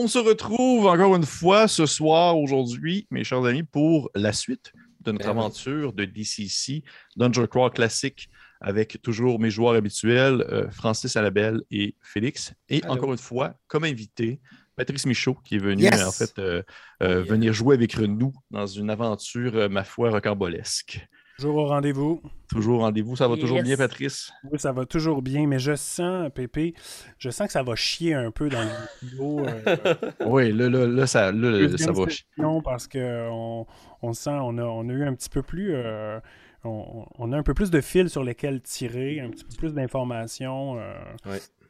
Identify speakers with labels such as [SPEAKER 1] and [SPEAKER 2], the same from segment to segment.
[SPEAKER 1] On se retrouve encore une fois ce soir, aujourd'hui, mes chers amis, pour la suite de notre
[SPEAKER 2] Ben
[SPEAKER 1] aventure de DCC Dungeon Crawl classique avec toujours mes joueurs habituels, euh, Francis Alabelle et Félix. Et encore une fois, comme invité, Patrice Michaud qui est venu
[SPEAKER 3] Yes.
[SPEAKER 1] en fait euh, euh,
[SPEAKER 2] Yeah.
[SPEAKER 1] venir jouer avec nous dans une aventure, ma foi, rocambolesque.
[SPEAKER 4] Toujours au rendez-vous.
[SPEAKER 1] Toujours rendez-vous, ça va toujours bien, Patrice?
[SPEAKER 4] Oui, ça va toujours bien, mais je sens, Pépé, je sens que ça va chier un peu dans le vidéo. euh,
[SPEAKER 1] Oui, là, là, là, ça, là, ça va.
[SPEAKER 4] session, parce qu'on on sent, on a, on a eu un petit peu plus. euh, on, on a un peu plus de fils sur lesquels tirer, un petit peu plus d'informations. euh,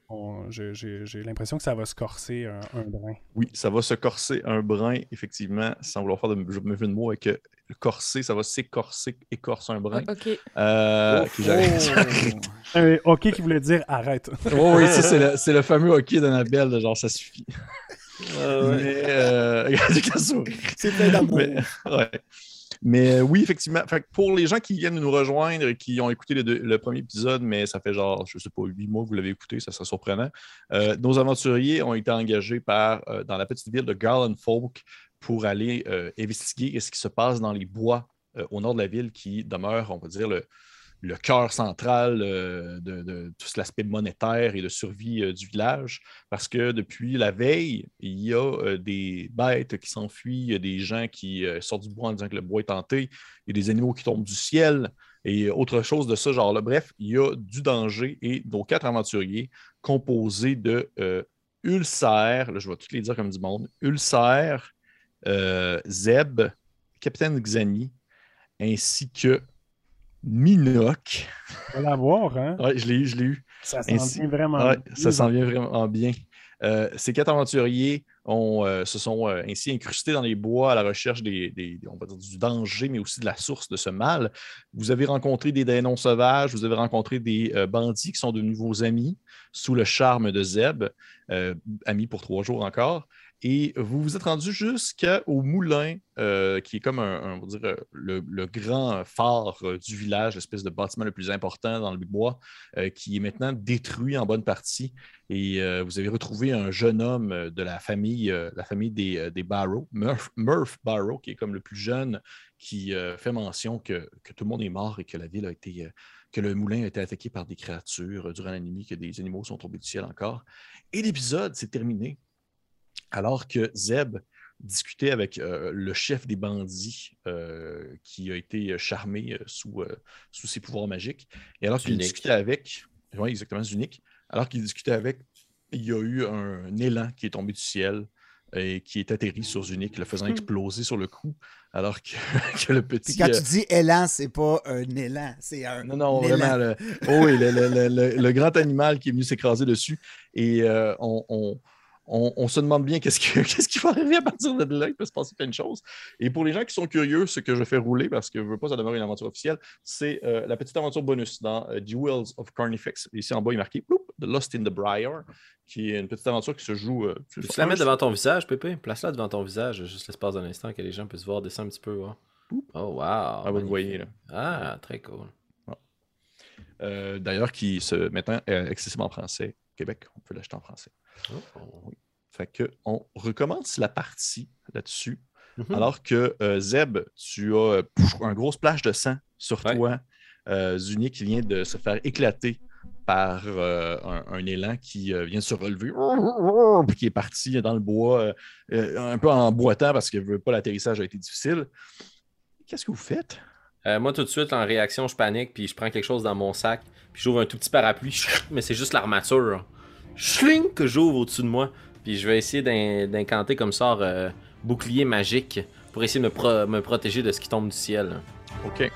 [SPEAKER 4] on- J'ai j'ai- j'ai l'impression que ça va se corser un, un brin.
[SPEAKER 1] Oui, ça va se corser un brin, effectivement, sans vouloir faire de mauvais de mots avec euh, le corser, ça va s'écorcer, écorce un brin.
[SPEAKER 2] Ok.
[SPEAKER 1] Euh,
[SPEAKER 4] ok, qui voulait dire arrête.
[SPEAKER 1] Oh oui, ça, c'est le, c'est le fameux hockey d'Annabelle, de genre ça suffit. Mais, euh, souri.
[SPEAKER 3] C'est plein d'amour.
[SPEAKER 1] Mais, ouais. Mais euh, oui, effectivement. Fait pour les gens qui viennent de nous rejoindre et qui ont écouté le, deux- le premier épisode, mais ça fait genre, je sais pas, huit mois que vous l'avez écouté, ça serait surprenant. euh, nos aventuriers ont été engagés par, euh, dans la petite ville de Garland Folk pour aller euh, investiguer ce qui se passe dans les bois euh, au nord de la ville qui demeure, on va dire, le, le cœur central euh, de, tout l'aspect monétaire et de survie du village. Parce que depuis la veille, il y a des bêtes qui s'enfuient, il y a des gens qui sortent du bois en disant que le bois est hanté, il y a des animaux qui tombent du ciel et autre chose de ce genre-là. Bref, il y a du danger et nos quatre aventuriers composés de euh, Ulcère, là, je vais tous les dire comme du monde, euh, Zeb, Capitaine Xani, ainsi que Minoc.
[SPEAKER 4] On va la voir, hein?
[SPEAKER 1] Ouais, je l'ai eu, je l'ai eu.
[SPEAKER 4] Ça s'en
[SPEAKER 1] Ainsi-
[SPEAKER 4] vient vraiment
[SPEAKER 1] Ouais,
[SPEAKER 4] bien.
[SPEAKER 1] ça s'en vient vraiment bien. Euh, ces quatre aventuriers ont, euh, se sont euh, ainsi incrustés dans les bois à la recherche des, des- on va dire, du danger, mais aussi de la source de ce mal. Vous avez rencontré des démons sauvages, vous avez rencontré des euh, bandits qui sont devenus vos amis sous le charme de Zeb, euh, amis pour trois jours encore. Et vous vous êtes rendu jusqu'au moulin, euh, qui est comme un, on va dire, euh, le, grand phare euh, du village, l'espèce de bâtiment le plus important dans le bois, qui est maintenant détruit en bonne partie. Et vous avez retrouvé un jeune homme de la famille, la famille des, Barrow, Murph, Murph Barrow, qui est comme le plus jeune, qui fait mention que, que tout le monde est mort et que la ville a été, que le moulin a été attaqué par des créatures durant la nuit, que des animaux sont tombés du ciel encore. Et l'épisode s'est terminé alors que Zeb discutait avec euh, le chef des bandits euh, qui a été charmé euh, sous, euh, sous ses pouvoirs magiques. Et alors qu'il discutait avec, oui, exactement, Zunic, alors qu'il discutait avec, il y a eu un, élan qui est tombé du ciel et qui est atterri sur Zunic, le faisant exploser sur le coup, alors que, que le
[SPEAKER 3] Puis
[SPEAKER 1] petit...
[SPEAKER 3] quand
[SPEAKER 1] euh,
[SPEAKER 3] tu dis élan, c'est pas un élan, c'est un.
[SPEAKER 1] non, non,
[SPEAKER 3] élan.
[SPEAKER 1] vraiment. Le, oh oui, le, le- le- le- le grand animal qui est venu s'écraser dessus. Et euh, on, on- on- on se demande bien qu'est-ce, que- qu'est-ce qui va arriver à partir de là. Il peut se passer plein de choses. Et pour les gens qui sont curieux, ce que je fais rouler, parce que je ne veux pas ça demeure une aventure officielle, c'est euh, la petite aventure bonus dans euh, Jewels of Carnifex. Ici en bas, il est marqué ploup, The Lost in the Briar, qui est une petite aventure qui se joue. euh,
[SPEAKER 2] Peux-tu la mettre devant ton visage, Pépé? Place-la devant ton visage, juste l'espace d'un instant que les gens puissent voir, descendre un petit peu. Oh, wow.
[SPEAKER 1] Ah, vous le voyez, là.
[SPEAKER 2] Ah, très cool.
[SPEAKER 1] Euh, D'ailleurs, qui se maintenant accessible en français. Québec, on peut l'acheter en français.
[SPEAKER 2] Oh.
[SPEAKER 1] Fait que on recommence la partie là-dessus.
[SPEAKER 2] Mhm.
[SPEAKER 1] Alors que euh, Zeb, tu as euh, pouf, un gros splash de sang sur
[SPEAKER 2] Ouais.
[SPEAKER 1] toi. Euh, Zuni qui vient de se faire éclater par euh, un, un élan qui euh, vient de se relever, puis qui est parti dans le bois, un peu en boitant parce que veut pas l'atterrissage a été difficile. Qu'est-ce que vous faites?
[SPEAKER 2] Euh, moi, tout de suite, en réaction, je panique, puis je prends quelque chose dans mon sac, puis j'ouvre un tout petit parapluie, mais c'est juste l'armature. Schling que j'ouvre au-dessus de moi, puis je vais essayer d'in- d'incanter comme sort euh, bouclier magique pour essayer de me, pro- me protéger de ce qui tombe du ciel.
[SPEAKER 1] OK.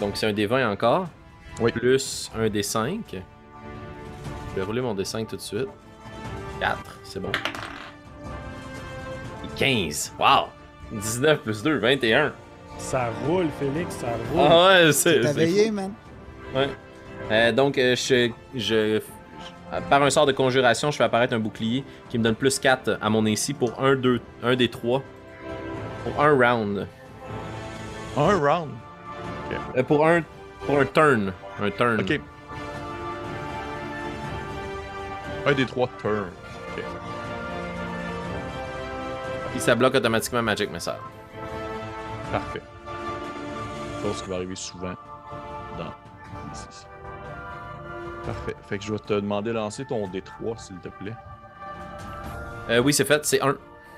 [SPEAKER 2] Donc, c'est un des 20 encore,
[SPEAKER 1] Oui.
[SPEAKER 2] plus un des 5. Je vais rouler mon D5 tout de suite. 4, c'est bon. Et 15, wow! 19 plus 2, 21.
[SPEAKER 4] Ça roule, Félix, ça roule.
[SPEAKER 2] Ah ouais, c'est.
[SPEAKER 3] T'as veillé, man?
[SPEAKER 2] Ouais. Euh, donc, euh, je, je, par un sort de conjuration, je fais apparaître un bouclier qui me donne plus 4 à mon AC pour un, deux, un des 3. Pour un round.
[SPEAKER 1] Un round?
[SPEAKER 2] Euh, pour un pour un turn. Un turn.
[SPEAKER 1] OK. Un des trois turns. OK.
[SPEAKER 2] Puis ça bloque automatiquement Magic Missile.
[SPEAKER 1] Parfait. Chose qui va arriver souvent dans ici. Parfait. Fait que je vais te demander de lancer ton D3, s'il te plaît.
[SPEAKER 2] Euh, oui, c'est fait, c'est un.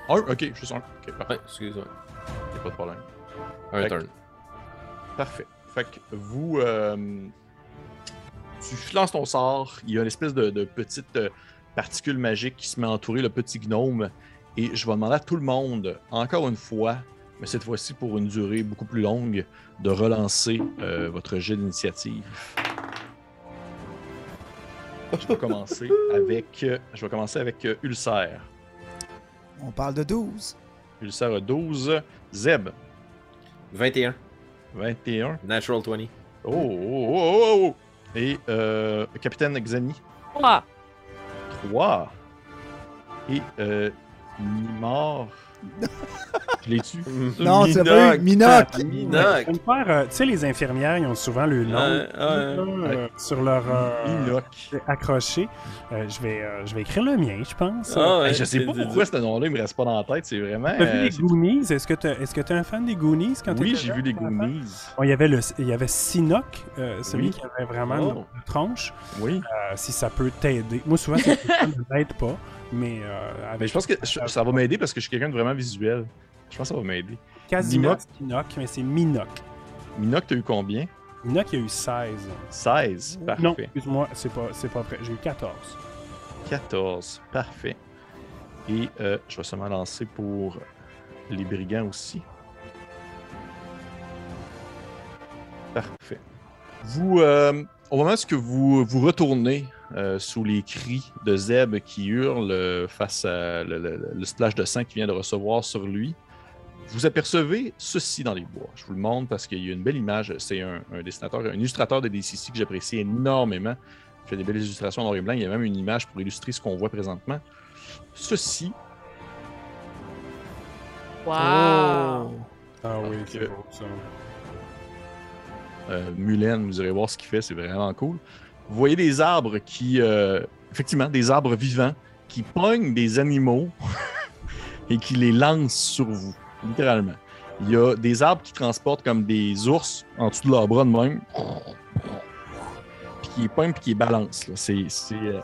[SPEAKER 1] Un, ok, juste un. Ok, parfait.
[SPEAKER 2] Ouais, excuse-moi.
[SPEAKER 1] Y a pas de problème.
[SPEAKER 2] Un
[SPEAKER 1] Fait que-. Parfait. Fait que vous. euh, tu lances ton sort, il y a une espèce de, de petite euh, particule magique qui se met à entourer le petit gnome. Et je vais demander à tout le monde, encore une fois, mais cette fois-ci pour une durée beaucoup plus longue, de relancer euh, votre jet d'initiative. Je vais commencer avec, euh, je vais commencer avec euh, Ulcère.
[SPEAKER 3] On parle de 12.
[SPEAKER 1] Ulcère a 12. Zeb,
[SPEAKER 2] 21.
[SPEAKER 1] 21.
[SPEAKER 2] Natural 20.
[SPEAKER 1] Oh, oh, oh, oh, oh. Et euh, Capitaine Xani,
[SPEAKER 5] Ah,
[SPEAKER 1] 3. Et euh, Nimor. Je l'ai tu
[SPEAKER 3] Non, c'est pas eu. Minoc.
[SPEAKER 4] Faire, euh, tu sais, les infirmières, ils ont souvent le nom euh, sur leur euh,
[SPEAKER 1] Minoc.
[SPEAKER 4] accroché. Euh, je, vais, euh, je vais écrire le mien, je pense.
[SPEAKER 2] Ah, ouais,
[SPEAKER 1] je sais pas pourquoi ce nom-là il me reste pas dans la tête, c'est vraiment.
[SPEAKER 4] T'as vu
[SPEAKER 1] euh,
[SPEAKER 4] les Goonies? Est-ce que tu es, un fan des Goonies quand
[SPEAKER 1] oui, j'ai vu les? Goonies.
[SPEAKER 4] Bon, il y avait le, il y avait Sinoc, euh, celui
[SPEAKER 1] Oui.
[SPEAKER 4] qui avait vraiment
[SPEAKER 1] Oh.
[SPEAKER 4] une une tronche.
[SPEAKER 1] Oui.
[SPEAKER 4] Euh, si ça peut t'aider. Moi, souvent, ça ne m'aide pas, mais euh,
[SPEAKER 1] Mais je pense que je- ça va m'aider parce que je suis quelqu'un de vraiment visuel. Je pense que ça va m'aider.
[SPEAKER 4] quasiment
[SPEAKER 1] Minoc?
[SPEAKER 4] Mais c'est Minoc.
[SPEAKER 1] Minoc, t'as eu combien?
[SPEAKER 4] Minoc, il y a eu 16.
[SPEAKER 1] 16. Parfait.
[SPEAKER 4] Non, excuse-moi, c'est pas, c'est pas vrai. J'ai eu 14.
[SPEAKER 1] 14. Parfait. Et euh, je vais seulement lancer pour les brigands aussi. Parfait. Vous, euh, au moment où vous vous retournez euh, sous les cris de Zeb qui hurle euh, face à le, le- le splash de sang qu'il vient de recevoir sur lui, vous apercevez ceci dans les bois. Je vous le montre parce qu'il y a une belle image. C'est un, un dessinateur, un illustrateur de DCC que j'apprécie énormément. Il fait des belles illustrations en noir et blanc. Il y a même une image pour illustrer ce qu'on voit présentement. Ceci,
[SPEAKER 5] wow.
[SPEAKER 4] Ah oui, c'est beau ça.
[SPEAKER 1] euh, Mulen, vous irez voir ce qu'il fait, c'est vraiment cool. Vous voyez des arbres qui, euh, effectivement, des arbres vivants qui pognent des animaux et qui les lancent sur vous, littéralement. Il y a des arbres qui transportent comme des ours en dessous de leurs bras de même, puis qui les pognent puis qui les balancent. C'est euh,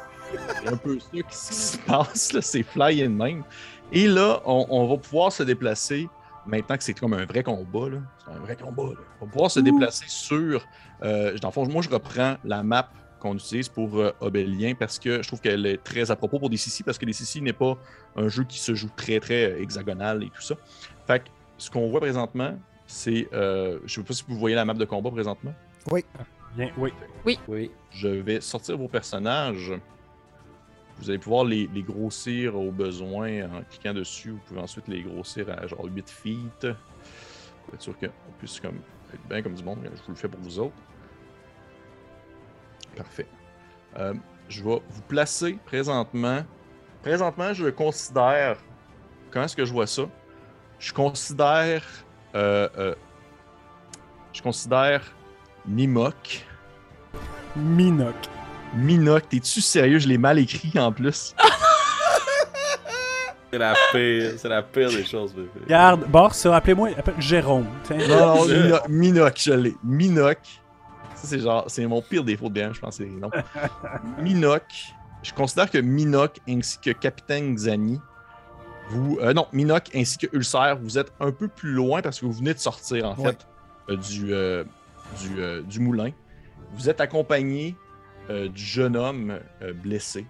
[SPEAKER 1] c'est un peu ça qui se passe, c'est fly in même. Et là, on, on va pouvoir se déplacer maintenant que c'est comme un vrai combat, là, c'est un vrai combat, là. on va pouvoir se déplacer sur. Euh, dans le fond, moi, je reprends la map qu'on utilise pour euh, Obélien parce que je trouve qu'elle est très à propos pour DCC parce que DCC n'est pas un jeu qui se joue très, très euh, hexagonal et tout ça. Fait que ce qu'on voit présentement, c'est. euh, je ne sais pas si vous voyez la map de combat présentement.
[SPEAKER 4] Bien, oui.
[SPEAKER 2] Oui.
[SPEAKER 1] Je vais sortir vos personnages. Vous allez pouvoir les, les grossir au besoin en cliquant dessus. Vous pouvez ensuite les grossir à genre 8 feet. Pour être sûr qu'on puisse comme, être bien comme du monde. Je vous le fais pour vous autres. Parfait. Euh, je vais vous placer présentement. Présentement, je considère. Comment est-ce que je vois ça? Je considère. euh, euh, je considère Nimok.
[SPEAKER 4] Minoc.
[SPEAKER 1] Minoc, t'es-tu sérieux? Je l'ai mal écrit en plus.
[SPEAKER 2] C'est la pire, c'est la pire des choses, bébé.
[SPEAKER 4] Garde, barre ça, appelez-moi appelle Jérôme. tiens.
[SPEAKER 1] Non, non, Minoc, je l'ai. Minoc. C'est genre, c'est mon pire défaut de DM, je pense. c'est. Minoc. Je considère que Minoc ainsi que Capitaine Xani, vous. euh, non, Minoc ainsi que Ulcer, vous êtes un peu plus loin parce que vous venez de sortir, en
[SPEAKER 3] Ouais.
[SPEAKER 1] fait, euh, du, euh, du, du moulin. Vous êtes accompagné du jeune homme blessé.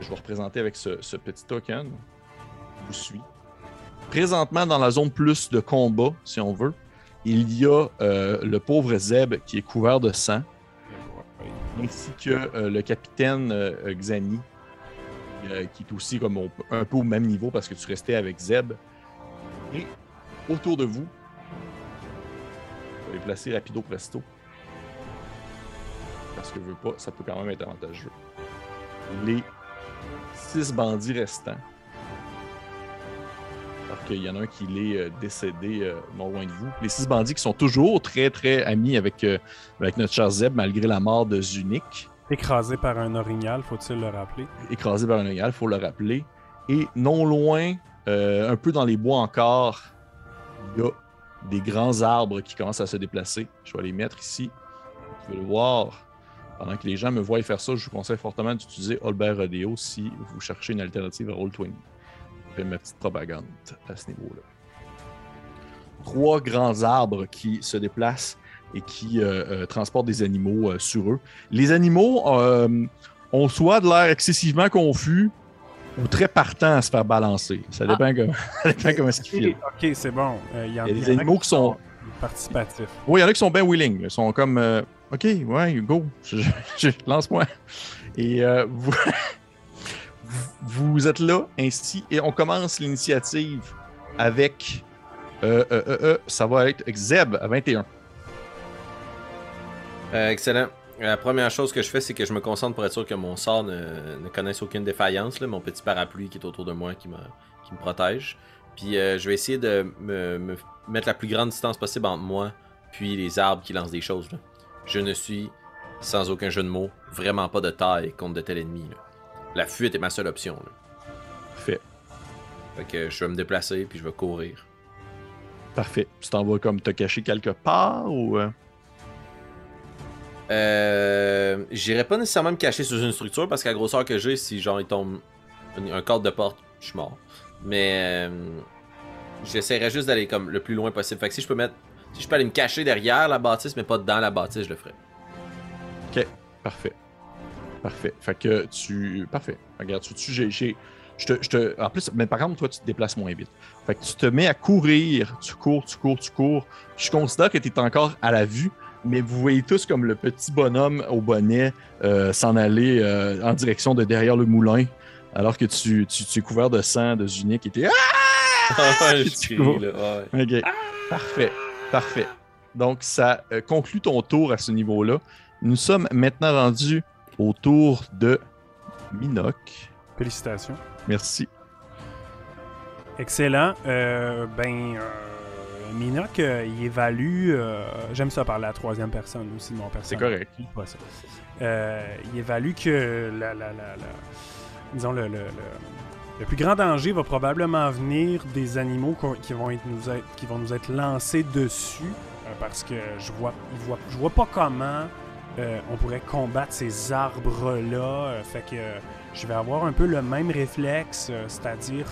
[SPEAKER 1] Je vais représenter avec ce, ce petit token. Je vous suis. Présentement, dans la zone plus de combat, si on veut, il y a euh, le pauvre Zeb qui est couvert de sang, ainsi que euh, le capitaine euh, Xani, qui est aussi comme un peu au même niveau parce que tu restais avec Zeb. Et autour de vous, je vais les placer rapido presto. Parce que pas, ça peut quand même être avantageux. Les six bandits restants. Alors qu'il y en a un qui l'est euh, décédé euh, non loin de vous. Les six bandits qui sont toujours très très amis avec, euh, avec notre cher Zeb malgré la mort de Zunik,
[SPEAKER 4] Écrasé par un orignal, faut-il le rappeler?
[SPEAKER 1] écrasé par un il faut le rappeler. Et non loin euh, un peu dans les bois encore, il y a des grands arbres qui commencent à se déplacer. Je vais les mettre ici. Vous pouvez le voir? Pendant que les gens me voient faire ça, je vous conseille fortement d'utiliser Albert Rodeo si vous cherchez une alternative à Roll20. Je fais ma petite propagande à ce niveau-là. Trois grands arbres qui se déplacent et qui euh, euh, transportent des animaux euh, sur eux. Les animaux ont soit de l'air excessivement confus ou très partants à se faire balancer. Ça dépend, comment, ça dépend comment est-ce qu'ils filent.
[SPEAKER 4] Ok, c'est bon. Euh, Il y, en-
[SPEAKER 1] Il y a des animaux qui sont-
[SPEAKER 4] participatifs.
[SPEAKER 1] Oui, il y en a qui sont bien willing. Ils sont comme euh, OK, ouais, go, je- je- lance-moi. Et euh, vous, vous êtes là ainsi et on commence l'initiative avec. euh, euh, euh, euh, ça va être Zeb à 21.
[SPEAKER 2] Euh, excellent. La première chose que je fais, c'est que je me concentre pour être sûr que mon sort ne, connaisse aucune défaillance. mon petit parapluie qui est autour de moi qui me, protège. Puis je vais essayer de me, me mettre la plus grande distance possible entre moi puis les arbres qui lancent des choses. Je ne suis, sans aucun jeu de mots, vraiment pas de taille contre de tel ennemi. là. La fuite est ma seule option. là.
[SPEAKER 1] Fait.
[SPEAKER 2] Fait que je vais me déplacer puis je vais courir.
[SPEAKER 1] Parfait. Tu t'en vas comme te cacher quelque part ou. euh?
[SPEAKER 2] Euh, J'irai pas nécessairement me cacher sous une structure parce qu'à la grosseur que j'ai, si genre il tombe un, cadre de porte, je suis mort. Mais euh, j'essaierai juste d'aller comme le plus loin possible. Fait que si je peux mettre. Si je peux aller me cacher derrière la bâtisse, mais pas dans la bâtisse, je le ferai.
[SPEAKER 1] Parfait. Parfait. Fait que tu. Parfait. Regarde, tu, tu j'ai, je te, je te- En plus, mais par contre, toi, tu te déplaces moins vite. Fait que tu te mets à courir. Tu cours, tu cours, tu cours. Je considère que tu es encore à la vue, mais vous voyez tous comme le petit bonhomme au bonnet euh, s'en aller euh, en direction de derrière le moulin, alors que tu, tu, tu es couvert de sang de Zunik qui était. Ah! Tu cours. Parfait. Parfait. Donc, ça euh, conclut ton tour à ce niveau-là. Nous sommes maintenant rendus au tour de Minoc.
[SPEAKER 4] Félicitations.
[SPEAKER 1] Merci.
[SPEAKER 4] Excellent. Euh, ben, euh, Minoc, euh, il évalue. J'aime ça parler à la troisième personne aussi de mon personnage.
[SPEAKER 1] C'est correct.
[SPEAKER 4] Il évalue que la, la, la, disons le, le, le- le plus grand danger va probablement venir des animaux qui vont, être nous être, qui vont nous être lancés dessus parce que je vois, je vois, je vois pas comment euh, on pourrait combattre ces arbres-là. euh, fait que euh, je vais avoir un peu le même réflexe, c'est-à-dire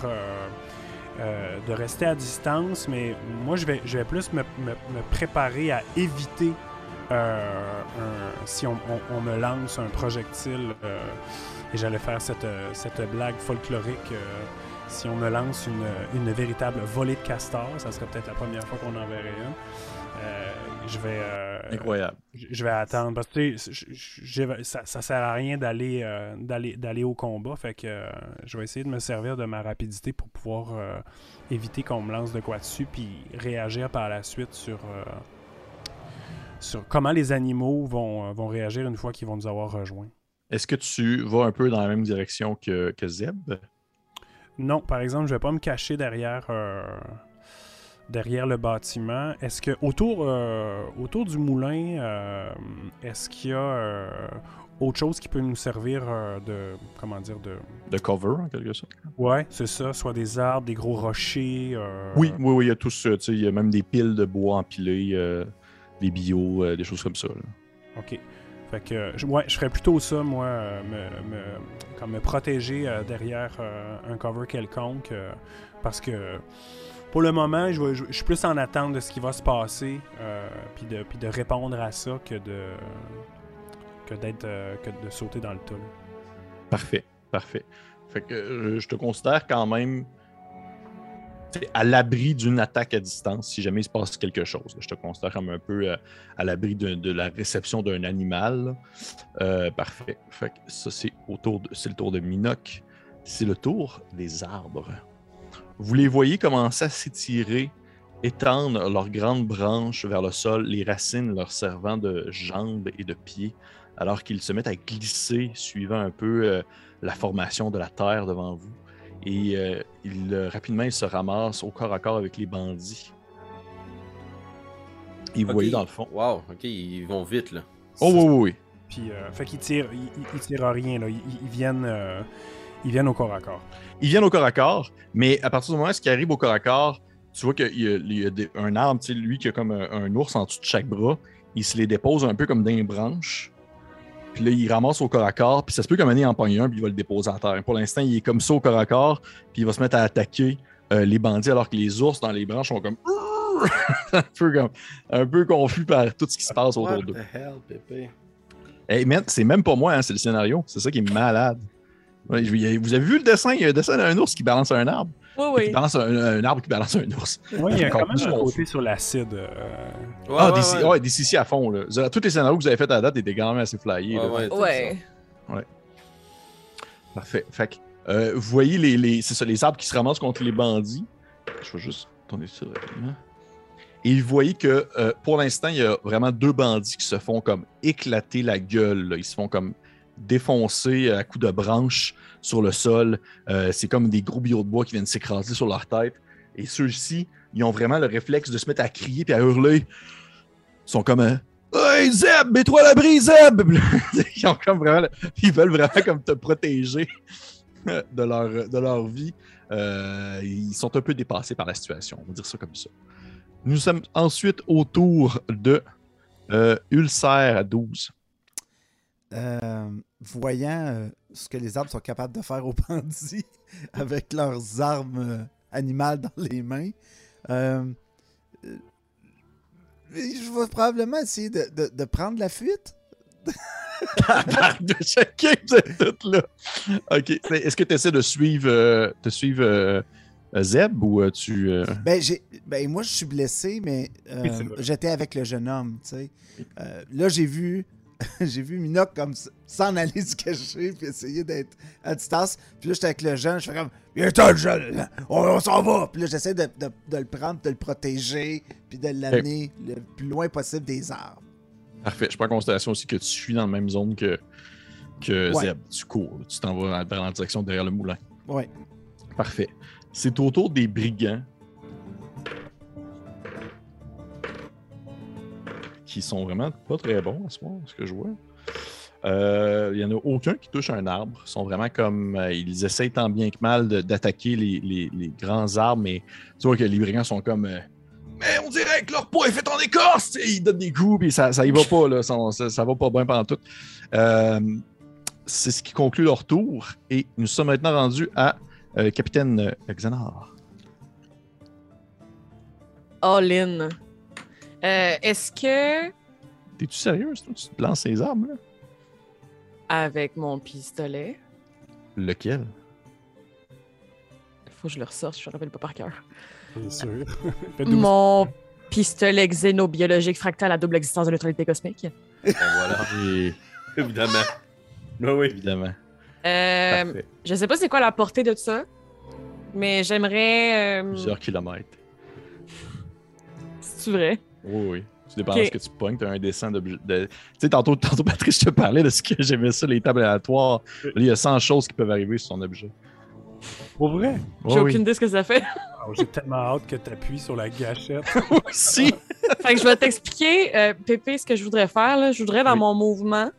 [SPEAKER 4] de rester à distance, mais moi je vais, plus me, préparer à éviter si on, on- me lance un projectile, et j'allais faire cette, blague folklorique, si on me lance une, une véritable volée de castor, ça serait peut-être la première fois qu'on en verrait une. Euh, je vais, euh,
[SPEAKER 1] Incroyable.
[SPEAKER 4] je vais attendre parce que tu sais, je- je- j'ai- ça, ça sert à rien d'aller euh, d'aller au combat. Fait que je vais essayer de me servir de ma rapidité pour pouvoir éviter qu'on me lance de quoi dessus puis réagir par la suite sur sur comment les animaux vont, vont réagir une fois qu'ils vont nous avoir rejoints.
[SPEAKER 1] Est-ce que tu vas un peu dans la même direction que, que Zeb?
[SPEAKER 4] Non, par exemple, je vais pas me cacher derrière euh, derrière le bâtiment. Est-ce que autour euh, autour du moulin, euh, est-ce qu'il y a euh, autre chose qui peut nous servir euh, de comment dire de
[SPEAKER 1] De cover, en quelque sorte.
[SPEAKER 4] ouais, c'est ça, soit des arbres, des gros rochers. euh,
[SPEAKER 1] Oui, oui, oui, il y a tout ça. tu sais, Il y a même des piles de bois empilées, des bio, des choses comme ça. là.
[SPEAKER 4] Ok. Fait que, je- ouais, je ferais plutôt ça, moi, euh, me, me- comme me protéger euh, derrière euh, un cover quelconque, parce que pour le moment, je, je- suis plus en attente de ce qui va se passer, euh, puis de, de répondre à ça que de que que de sauter dans le tas.
[SPEAKER 1] Parfait, parfait. Fait que je te considère quand même à l'abri d'une attaque à distance si jamais il se passe quelque chose. Je te considère comme un peu euh, à l'abri de, la réception d'un animal. Euh, parfait. Fait ça, c'est le tour de Minoc. C'est le tour des arbres. Vous les voyez commencer à s'étirer, étendre leurs grandes branches vers le sol, les racines leur servant de jambes et de pieds, alors qu'ils se mettent à glisser, suivant un peu euh, la formation de la terre devant vous. Et euh, ils, euh, rapidement, ils se ramassent au corps à corps avec les bandits. Et vous
[SPEAKER 2] Ok.
[SPEAKER 1] voyez dans le fond.
[SPEAKER 2] Wow, ok, ils vont vite là.
[SPEAKER 1] Oh oui, oui, oui.
[SPEAKER 4] Puis, euh, fait qu'ils tirent, ils, tirent à rien là. Ils, ils viennent, euh, Ils viennent au corps à corps.
[SPEAKER 1] Ils viennent au corps à corps, mais à partir du moment où ils arrivent au corps à corps, tu vois qu'il y a, il y a des- un arbre, tu sais, lui qui a comme un, un ours en dessous de chaque bras, il se les dépose un peu comme dans les branches. Puis là, il ramasse au corps à corps, puis ça se peut donné, il en pogne un, puis il va le déposer à terre. Pour l'instant, il est comme ça au corps à corps, puis il va se mettre à attaquer euh, les bandits, alors que les ours dans les branches sont comme. un, peu comme un peu confus par tout ce qui se passe autour
[SPEAKER 2] What
[SPEAKER 1] d'eux.
[SPEAKER 2] the hell, Pépé?
[SPEAKER 1] Hey, c'est même pas moi, hein, c'est le scénario. C'est ça qui est malade. Vous avez vu le dessin? Il y a un dessin d'un ours qui balance un arbre.
[SPEAKER 5] Oui,
[SPEAKER 1] Qui
[SPEAKER 5] oui.
[SPEAKER 1] balance un, un arbre qui balance un ours.
[SPEAKER 4] Oui, il y a quand même un côté sur l'acide. euh,
[SPEAKER 2] Ouais,
[SPEAKER 1] ah,
[SPEAKER 2] ouais,
[SPEAKER 1] des,
[SPEAKER 2] ouais.
[SPEAKER 1] ouais, des CC à fond. Là. Tous les scénarios que vous avez fait à la date étaient quand même assez flyés.
[SPEAKER 2] Ouais,
[SPEAKER 1] là.
[SPEAKER 2] ouais.
[SPEAKER 1] Parfait. Fait que, euh, vous voyez les, les, c'est ça, les arbres qui se ramassent contre les bandits. Je vais juste tourner ça rapidement. Et vous voyez que euh, pour l'instant, il y a vraiment deux bandits qui se font comme éclater la gueule. là. Ils se font comme défoncer à coups de branches sur le sol. Euh, c'est comme des gros billots de bois qui viennent s'écraser sur leur tête. Et ceux-ci, ils ont vraiment le réflexe de se mettre à crier et à hurler. Ils sont comme euh, Hey Zeb, mets-toi à l'abri, Zeb! ils, ont comme vraiment, ils veulent vraiment comme te protéger de leur, de leur vie. Euh, ils sont un peu dépassés par la situation, on va dire ça comme ça. Nous sommes ensuite au tour de euh, Ulcère à 12.
[SPEAKER 3] Euh, voyant euh, ce que les arbres sont capables de faire aux bandits avec leurs armes euh, animales dans les mains, euh, euh, je vais probablement essayer de, de- de prendre la fuite.
[SPEAKER 1] de chacun, vous êtes tous là. Ok. Est-ce que tu essaies de suivre, euh, de suivre Zeb ou euh, tu. euh,
[SPEAKER 3] Ben, j'ai, ben moi, je suis blessé, mais euh,
[SPEAKER 4] Oui,
[SPEAKER 3] j'étais avec le jeune homme, tu sais. Euh, là, j'ai vu, j'ai vu Minoc comme s'en aller se cacher puis essayer d'être à distance. Puis là, j'étais avec le jeune, je fais comme, viens le jeune, on, on s'en va. Puis là, j'essaie de, de- de le prendre, de le protéger, puis de l'amener le plus loin possible des arbres.
[SPEAKER 1] Parfait. Je prends en considération aussi que tu suis dans la même zone que, que
[SPEAKER 3] Ouais.
[SPEAKER 1] Zeb. Tu cours. Tu t'en vas dans la direction derrière le moulin.
[SPEAKER 3] Ouais.
[SPEAKER 1] Parfait. C'est au tour des brigands. Qui sont vraiment pas très bons à ce moment, ce que je vois. Euh, Il y en a aucun qui touche un arbre. Ils sont vraiment comme. euh, ils essayent tant bien que mal d'attaquer les, les- grands arbres, mais tu vois que les brigands sont comme. euh, mais on dirait que leur poids est fait en écorce! Sais, Ils donnent des coups, puis ça, ça y va pas, là. Ça, ça, va pas bien pendant tout. Euh, c'est ce qui conclut leur tour. Et nous sommes maintenant rendus à euh, Capitaine euh, Xanar.
[SPEAKER 5] All in. Euh, Est-ce que,
[SPEAKER 1] T'es-tu sérieux? Tu te lances ces armes, là?
[SPEAKER 5] avec mon pistolet,
[SPEAKER 1] Lequel?
[SPEAKER 5] faut que je le ressorte, je me rappelle pas par cœur.
[SPEAKER 4] C'est sûr. 12.
[SPEAKER 5] Mon pistolet xénobiologique fractal à double existence de neutralité cosmique.
[SPEAKER 2] Ben voilà,
[SPEAKER 1] Et,
[SPEAKER 2] évidemment. Oui, oui.
[SPEAKER 1] évidemment.
[SPEAKER 5] Euh,
[SPEAKER 1] Parfait.
[SPEAKER 5] je sais pas c'est quoi la portée de ça, mais j'aimerais. euh,
[SPEAKER 1] Plusieurs kilomètres.
[SPEAKER 5] C'est vrai?
[SPEAKER 1] Oui, oui. Tu dépends de ce que tu pognes. Tu as un dessin d'objet. De... Tu sais, tantôt, tantôt, Patrice, je te parlais de ce que j'aimais ça, les tables aléatoires. Là, il y a 100 choses qui peuvent arriver sur son objet.
[SPEAKER 4] Pour vrai?
[SPEAKER 5] J'ai
[SPEAKER 1] Oui,
[SPEAKER 5] aucune idée de ce que ça fait.
[SPEAKER 4] J'ai tellement hâte que tu appuies sur la gâchette.
[SPEAKER 1] Aussi.
[SPEAKER 5] fait que je vais t'expliquer, euh, Pépé, ce que je voudrais faire. Là. Je voudrais, dans
[SPEAKER 1] Oui.
[SPEAKER 5] mon mouvement,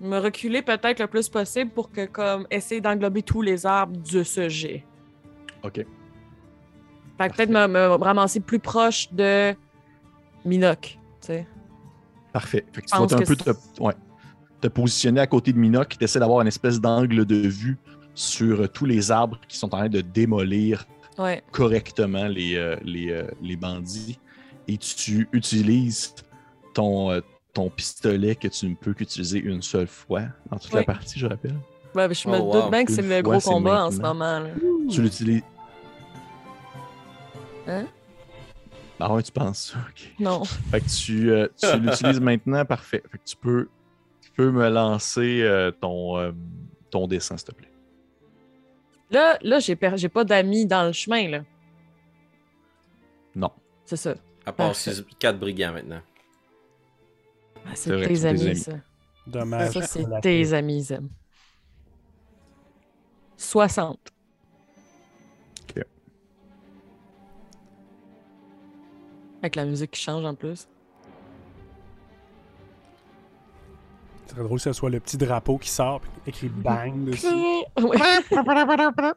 [SPEAKER 5] me reculer peut-être le plus possible pour que, comme, essayer d'englober tous les arbres de ce jet.
[SPEAKER 1] OK.
[SPEAKER 5] Fait que peut-être me, me ramasser plus proche de Minoc, tu sais.
[SPEAKER 1] Parfait. Fait que tu vas un peu te,
[SPEAKER 5] c'est-
[SPEAKER 1] ouais, te positionner à côté de Minoc, qui essaie d'avoir une espèce d'angle de vue sur euh, tous les arbres qui sont en train de démolir
[SPEAKER 5] Ouais.
[SPEAKER 1] correctement les, euh, les, euh, les bandits. Et tu utilises ton, euh, ton pistolet que tu ne peux qu'utiliser une seule fois dans toute la partie, je rappelle.
[SPEAKER 5] Ouais, je me
[SPEAKER 2] Oh,
[SPEAKER 5] doute
[SPEAKER 2] wow.
[SPEAKER 5] bien que c'est le gros combat en ce moment. Là.
[SPEAKER 1] Tu l'utilises.
[SPEAKER 5] Hein?
[SPEAKER 1] Ah ouais, tu penses ça, ok.
[SPEAKER 5] Non.
[SPEAKER 1] Fait que tu, euh, tu l'utilises maintenant, parfait. Fait que tu peux, tu peux me lancer euh, ton, euh, ton dessin, s'il te plaît.
[SPEAKER 5] Là, là j'ai per- pas d'amis dans le chemin, là.
[SPEAKER 1] Non.
[SPEAKER 5] C'est ça.
[SPEAKER 2] À part
[SPEAKER 5] Parfait.
[SPEAKER 2] 4 brigands maintenant.
[SPEAKER 5] Ah,
[SPEAKER 1] C'est
[SPEAKER 5] tes amis,
[SPEAKER 1] amis.
[SPEAKER 5] ça.
[SPEAKER 4] Dommage.
[SPEAKER 5] Ça, c'est tes amis, Zem. 60. Avec la musique qui change en plus.
[SPEAKER 4] serait drôle que ce soit le petit drapeau qui sort, puis écrit bang dessus.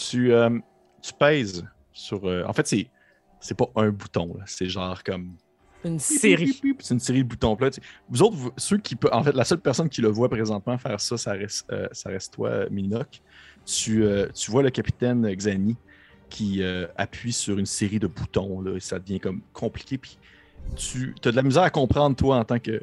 [SPEAKER 1] Tu, euh, tu pèses sur. euh, en fait, c'est, c'est pas un bouton, là. c'est genre comme.
[SPEAKER 5] Une série.
[SPEAKER 1] C'est une série de boutons. Là, vous autres, vous- ceux qui peuvent. En fait, la seule personne qui le voit présentement faire ça, ça reste, euh, ça reste toi, Minoc. Tu, euh, tu vois le capitaine Xani qui euh, appuie sur une série de boutons. Là, et ça devient comme compliqué. Puis tu as de la misère à comprendre, toi, en tant que.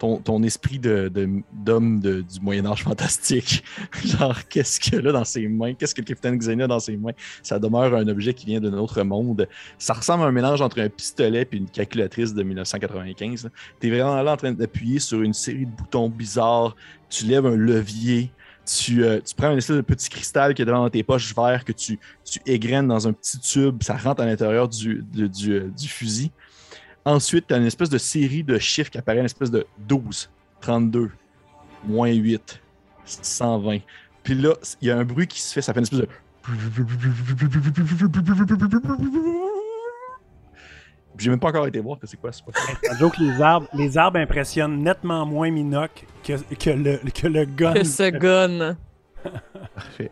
[SPEAKER 1] Ton, ton esprit d'homme de, du Moyen-Âge fantastique. Genre, qu'est-ce qu'il a dans ses mains? Qu'est-ce que le capitaine Xani a dans ses mains? Ça demeure un objet qui vient d'un autre monde. Ça ressemble à un mélange entre un pistolet et une calculatrice de 1995. là. T'es vraiment là en train d'appuyer sur une série de boutons bizarres. Tu lèves un levier. Tu, euh, tu prends un espèce de petit cristal qui est devant tes poches verts que tu, tu égrènes dans un petit tube. Ça rentre à l'intérieur du, de- du, euh, du fusil. Ensuite, tu as une espèce de série de chiffres qui apparaît, une espèce de 12, 32, moins 8, 120. Puis là, il y a un bruit qui se fait, ça fait une espèce de. J'ai même pas encore été voir que c'est quoi,
[SPEAKER 4] joue que les arbres, les arbres impressionnent nettement moins Minoc que, que, le, que le gun.
[SPEAKER 5] Que ce gun.
[SPEAKER 1] Parfait.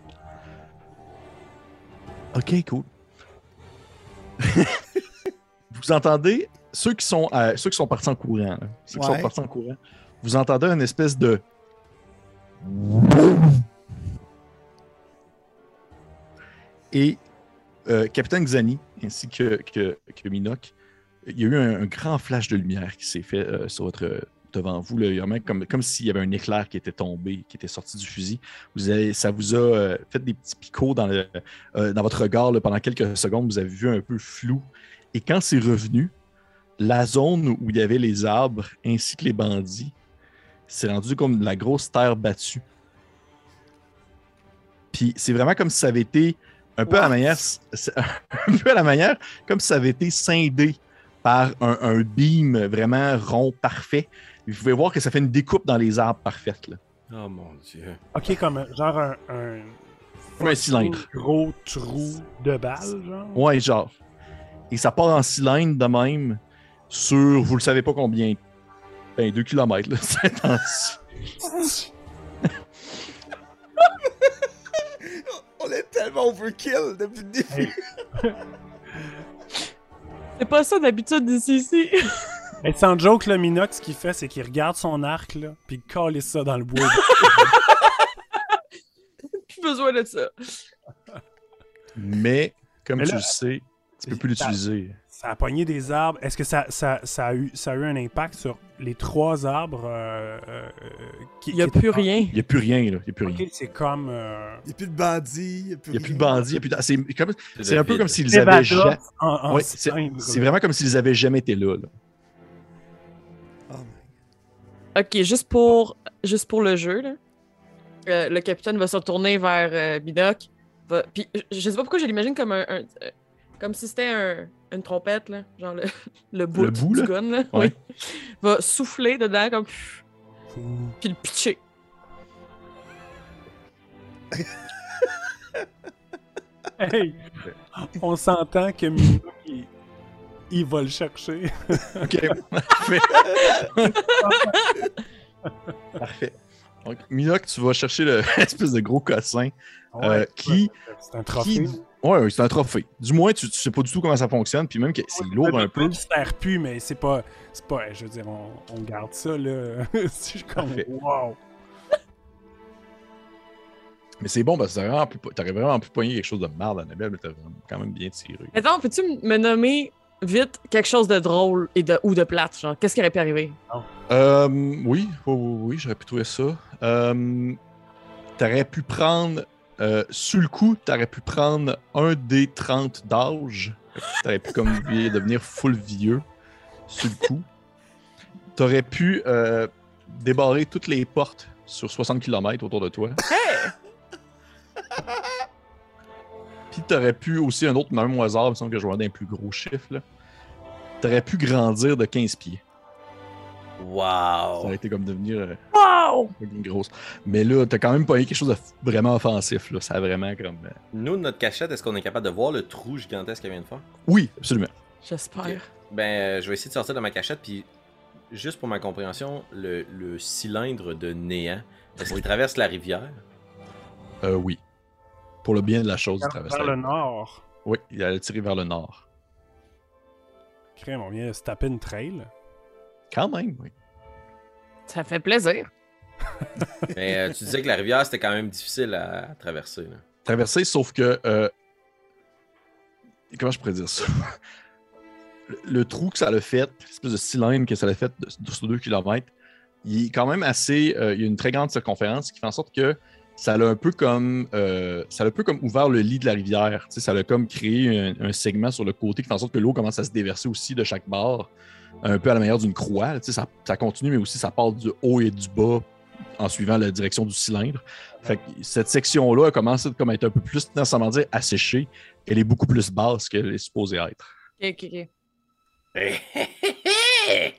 [SPEAKER 1] Ok, cool. vous entendez, ceux qui sont, euh, ceux qui sont partis en courant, là, ceux qui sont partis en courant, vous entendez une espèce de. Et euh, Capitaine Xani, ainsi que, que, que Minoc, il y a eu un, un grand flash de lumière qui s'est fait euh, sur votre, devant vous. Là. Il y a même comme, comme s'il y avait un éclair qui était tombé, qui était sorti du fusil. Vous avez, ça vous a euh, fait des petits picots dans, le, euh, dans votre regard là, pendant quelques secondes. Vous avez vu un peu flou. Et quand c'est revenu, la zone où il y avait les arbres ainsi que les bandits, c'est rendu comme de la grosse terre battue. Puis c'est vraiment comme si ça avait été un peu à la manière, un peu à la manière comme si ça avait été scindé par un, un beam vraiment rond parfait. Vous pouvez voir que ça fait une découpe dans les arbres parfaite. Là.
[SPEAKER 2] Oh mon dieu.
[SPEAKER 4] Ok, comme un- genre un. un
[SPEAKER 1] Comme un cylindre.
[SPEAKER 4] gros trou de balle, genre?
[SPEAKER 1] Ouais, genre. Et ça part en cylindre de même sur, vous le savez pas combien, ben 2 km. Là, c'est en-
[SPEAKER 3] On est tellement overkill depuis le début.
[SPEAKER 4] Hey.
[SPEAKER 5] C'est pas ça d'habitude ici, ici.
[SPEAKER 4] Et sans joke, le Minox, ce qu'il fait, c'est qu'il regarde son arc, là, puis il colle ça dans le bois.
[SPEAKER 5] Plus besoin de ça.
[SPEAKER 1] Mais, comme
[SPEAKER 4] Mais
[SPEAKER 1] tu le sais, tu peux plus l'utiliser.
[SPEAKER 4] Ça a pogné des arbres. Est-ce que ça, ça, ça, a eu, ça a eu un impact sur les trois arbres euh, euh, qui
[SPEAKER 5] Il y a plus rien.
[SPEAKER 1] Il n'y a plus rien, là. Il n'y a plus rien.
[SPEAKER 4] C'est comme. euh,
[SPEAKER 3] Il n'y a plus de bandits. Il n'y a plus,
[SPEAKER 1] Il n'y a plus de bandits. il y a plus de- C'est comme- un peu comme s'ils avaient jamais. Ouais, c'est vraiment comme s'ils avaient jamais été là. là.
[SPEAKER 3] Oh my
[SPEAKER 5] Ok, juste pour, juste pour le jeu, là. Euh, le capitaine va se retourner vers euh, Bidoc. Va... Puis, je- je sais pas pourquoi je l'imagine comme un, un- comme si c'était un, une trompette, là. Genre le, le bout,
[SPEAKER 1] Le bout,
[SPEAKER 5] du
[SPEAKER 1] là?
[SPEAKER 5] gun, là.
[SPEAKER 1] Ouais.
[SPEAKER 5] Oui. Va souffler dedans, comme. Puis le pitcher.
[SPEAKER 4] Hey! On s'entend que Minox, il, il va le chercher.
[SPEAKER 1] Ok, parfait. parfait. Donc, Minoc, tu vas chercher l'espèce de gros cossin euh, qui.
[SPEAKER 4] C'est un trophée.
[SPEAKER 1] qui... Ouais, ouais, c'est un trophée. Du moins, tu, tu sais pas du tout comment ça fonctionne, puis même que c'est lourd un peu.
[SPEAKER 4] Il sert plus, mais c'est pas. C'est pas. Je veux dire, on, on garde ça, là. c'est comme. Wow!
[SPEAKER 1] Mais c'est bon parce que t'aurais vraiment pu, t'aurais vraiment pu pogner quelque chose de marde, Annabelle, mais t'as quand même bien tiré.
[SPEAKER 5] Attends, peux-tu me nommer vite quelque chose de drôle et de, ou de plate? Genre, qu'est-ce qui aurait pu arriver?
[SPEAKER 1] Euh, oui, oui, oui, oui, j'aurais pu trouver ça. Euh, t'aurais pu prendre, euh, sur le coup, t'aurais pu prendre un des 30 d'âge. T'aurais pu comme devenir full vieux, sur le coup. T'aurais pu euh, débarrer toutes les portes sur 60 km autour de toi. Puis t'aurais pu aussi, un autre même au hasard, il me semble que je vois d'un plus gros chiffre, là. T'aurais pu grandir de 15 pieds. Ça
[SPEAKER 2] Wow.
[SPEAKER 1] aurait été comme devenir... euh,
[SPEAKER 5] Wow!
[SPEAKER 1] une grosse. Mais là, t'as quand même pas eu quelque chose de vraiment offensif. Là. Ça a vraiment comme. euh,
[SPEAKER 2] Nous, de notre cachette, est-ce qu'on est capable de voir le trou gigantesque qu'elle vient de faire?
[SPEAKER 1] Oui, absolument.
[SPEAKER 5] J'espère.
[SPEAKER 2] Ben, euh, je vais essayer de sortir de ma cachette, puis juste pour ma compréhension, le, le cylindre de néant, est-ce qu'il traverse la rivière?
[SPEAKER 1] Euh, oui. Pour le bien de la chose, il traverse
[SPEAKER 4] Vers
[SPEAKER 1] la-
[SPEAKER 4] le nord.
[SPEAKER 1] Oui, il allait tirer vers le nord.
[SPEAKER 4] Crème, on vient de se taper une trail.
[SPEAKER 1] Quand même, oui.
[SPEAKER 5] Ça fait plaisir.
[SPEAKER 2] Mais euh, tu disais que la rivière, c'était quand même difficile à, traverser. là.
[SPEAKER 1] Traverser, sauf que. euh, Comment je pourrais dire ça? Le, le trou que ça l'a fait, l'espèce de cylindre que ça l'a fait de, de- sur 2 km, il est quand même assez. euh, il y a une très grande circonférence qui fait en sorte que ça l'a un peu comme. euh, ça l'a un peu comme ouvert le lit de la rivière. Tu sais, ça l'a comme créé un, un segment sur le côté qui fait en sorte que l'eau commence à se déverser aussi de chaque bord, un peu à la manière d'une croix. Tu sais, ça, ça continue, mais aussi ça part du haut et du bas en suivant la direction du cylindre. Fait que cette section-là a commencé comme à être un peu plus, nécessairement dire, asséchée. Elle est beaucoup plus basse qu'elle est supposée être.
[SPEAKER 5] Ok, ok, ok.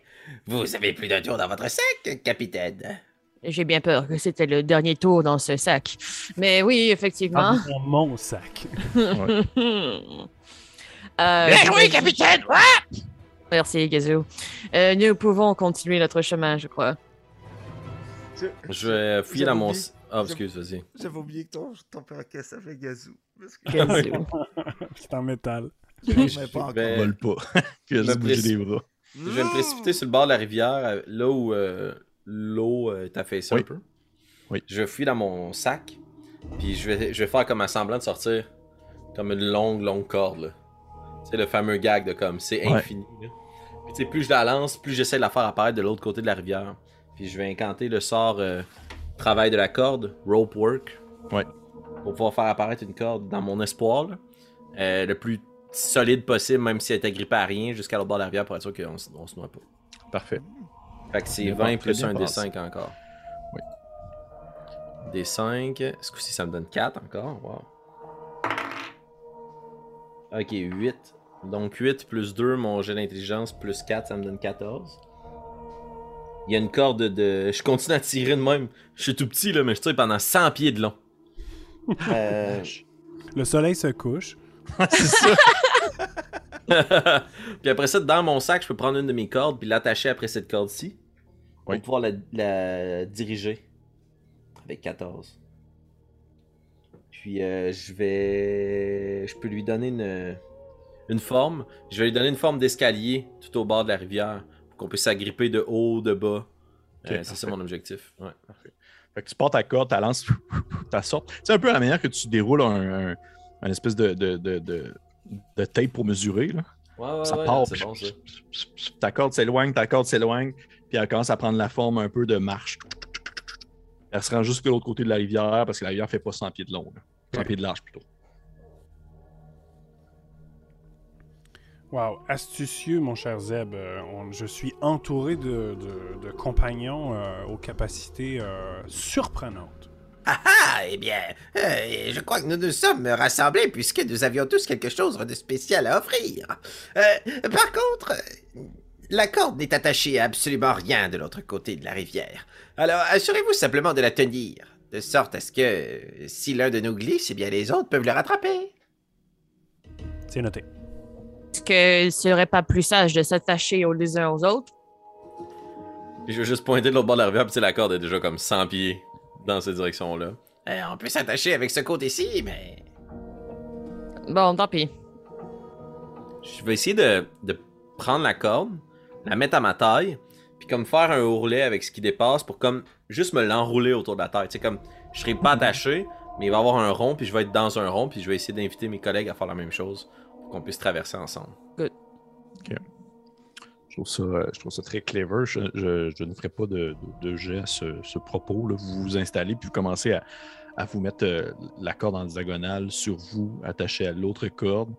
[SPEAKER 6] Vous avez plus d'un tour dans votre sac, capitaine.
[SPEAKER 5] J'ai bien peur que c'était le dernier tour dans ce sac. Mais oui, effectivement.
[SPEAKER 4] Ah, dans mon sac.
[SPEAKER 5] Euh,
[SPEAKER 6] Bien joué,
[SPEAKER 5] vais-
[SPEAKER 6] capitaine! Ouais!
[SPEAKER 5] Merci, Gazoo. Euh, nous pouvons continuer notre chemin, je crois.
[SPEAKER 2] Je vais fouiller
[SPEAKER 3] J'avais
[SPEAKER 2] dans mon. Ah, excuse, vas-y.
[SPEAKER 3] J'avais oublié que ton, ton perroquet s'appelait Gazou. Que
[SPEAKER 5] Gazoo.
[SPEAKER 4] C'est en métal.
[SPEAKER 3] je ne pas encore.
[SPEAKER 2] Ben,
[SPEAKER 1] Vole pas. Puis elle a
[SPEAKER 2] me
[SPEAKER 1] juste bougé
[SPEAKER 2] précipite.
[SPEAKER 1] les bras.
[SPEAKER 2] Je vais me précipiter sur le bord de la rivière, euh, là où euh, l'eau euh, est affaissée
[SPEAKER 1] Oui.
[SPEAKER 2] un peu.
[SPEAKER 1] Oui.
[SPEAKER 2] Je vais fouiller dans mon sac, puis je vais, je vais faire comme un semblant de sortir comme une longue, longue corde. là. Sais, le fameux gag de comme c'est
[SPEAKER 1] Ouais.
[SPEAKER 2] infini. là. Puis tu sais, plus je la lance, plus j'essaie de la faire apparaître de l'autre côté de la rivière. Puis je vais incanter le sort euh, travail de la corde, rope work.
[SPEAKER 1] Ouais.
[SPEAKER 2] Pour pouvoir faire apparaître une corde dans mon espoir. là. Euh, le plus solide possible, même si elle est agrippée à rien, jusqu'à l'autre bord de la rivière pour être sûr qu'on on se noie pas.
[SPEAKER 1] Parfait.
[SPEAKER 2] Fait que c'est
[SPEAKER 1] Bien
[SPEAKER 2] 20
[SPEAKER 1] pensé,
[SPEAKER 2] plus un
[SPEAKER 1] pensé.
[SPEAKER 2] D5 encore.
[SPEAKER 1] Oui.
[SPEAKER 2] D5. Ce coup-ci, ça me donne 4 encore. Wow. Ok, 8. Donc 8 plus 2, mon jet d'intelligence, plus 4, ça me donne 14. Il y a une corde de. Je continue à tirer de même. Je suis tout petit, là, mais je tire pendant 100 pieds de long. Euh,
[SPEAKER 4] Le soleil se couche.
[SPEAKER 1] c'est ça.
[SPEAKER 2] puis après ça, dans mon sac, je peux prendre une de mes cordes puis l'attacher après cette corde-ci. Pour
[SPEAKER 1] Oui.
[SPEAKER 2] pouvoir la, la diriger. Avec 14. Puis euh, je vais. Je peux lui donner une. Une forme. Je vais lui donner une forme d'escalier tout au bord de la rivière. Pour qu'on puisse s'agripper de haut, de bas.
[SPEAKER 1] Ok,
[SPEAKER 2] Euh, c'est ça mon objectif. Ouais.
[SPEAKER 1] Fait que tu portes ta corde, tu lances, ta sorte. C'est un peu la manière que tu déroules un, un- un espèce de, de, de, de- de tape pour mesurer. Là.
[SPEAKER 2] Ouais, ouais,
[SPEAKER 1] ça part,
[SPEAKER 2] c'est bon ça.
[SPEAKER 1] ta corde s'éloigne, ta corde s'éloigne, puis elle commence à prendre la forme un peu de marche. Elle se rend jusqu'à l'autre côté de la rivière parce que la rivière fait pas 100 pieds de long. là. 100 pieds de large plutôt.
[SPEAKER 4] Wow, astucieux, mon cher Zeb. Euh, on- je suis entouré de, de- de compagnons euh, aux capacités euh, surprenantes.
[SPEAKER 6] Ah, eh bien, euh, je crois que nous nous sommes rassemblés puisque nous avions tous quelque chose de spécial à offrir. Euh, par contre, euh, la corde n'est attachée à absolument rien de l'autre côté de la rivière. Alors, assurez-vous simplement de la tenir, de sorte à ce que si l'un de nous glisse, eh bien les autres peuvent le rattraper.
[SPEAKER 4] C'est noté.
[SPEAKER 5] Est-ce que ce serait pas plus sage de s'attacher aux les uns aux autres?
[SPEAKER 2] Puis je vais juste pointer de l'autre bord de la rivière, puis la corde est déjà comme 100 pieds dans cette direction-là.
[SPEAKER 6] Euh, on peut s'attacher avec ce côté-ci, mais...
[SPEAKER 5] Bon, tant pis.
[SPEAKER 2] Je vais essayer de, de prendre la corde, la mettre à ma taille, puis comme faire un ourlet avec ce qui dépasse pour comme juste me l'enrouler autour de la taille. Tu sais, comme je serai pas attaché, mais il va y avoir un rond, puis je vais être dans un rond, puis je vais essayer d'inviter mes collègues à faire la même chose pour qu'on puisse traverser ensemble.
[SPEAKER 1] Je trouve ça, euh, je trouve ça très clever. Je, je- je ne ferai pas de, de, de jet à ce, ce propos. Là. Vous vous installez puis vous commencez à, à vous mettre euh, la corde en diagonale sur vous, attachée à l'autre corde,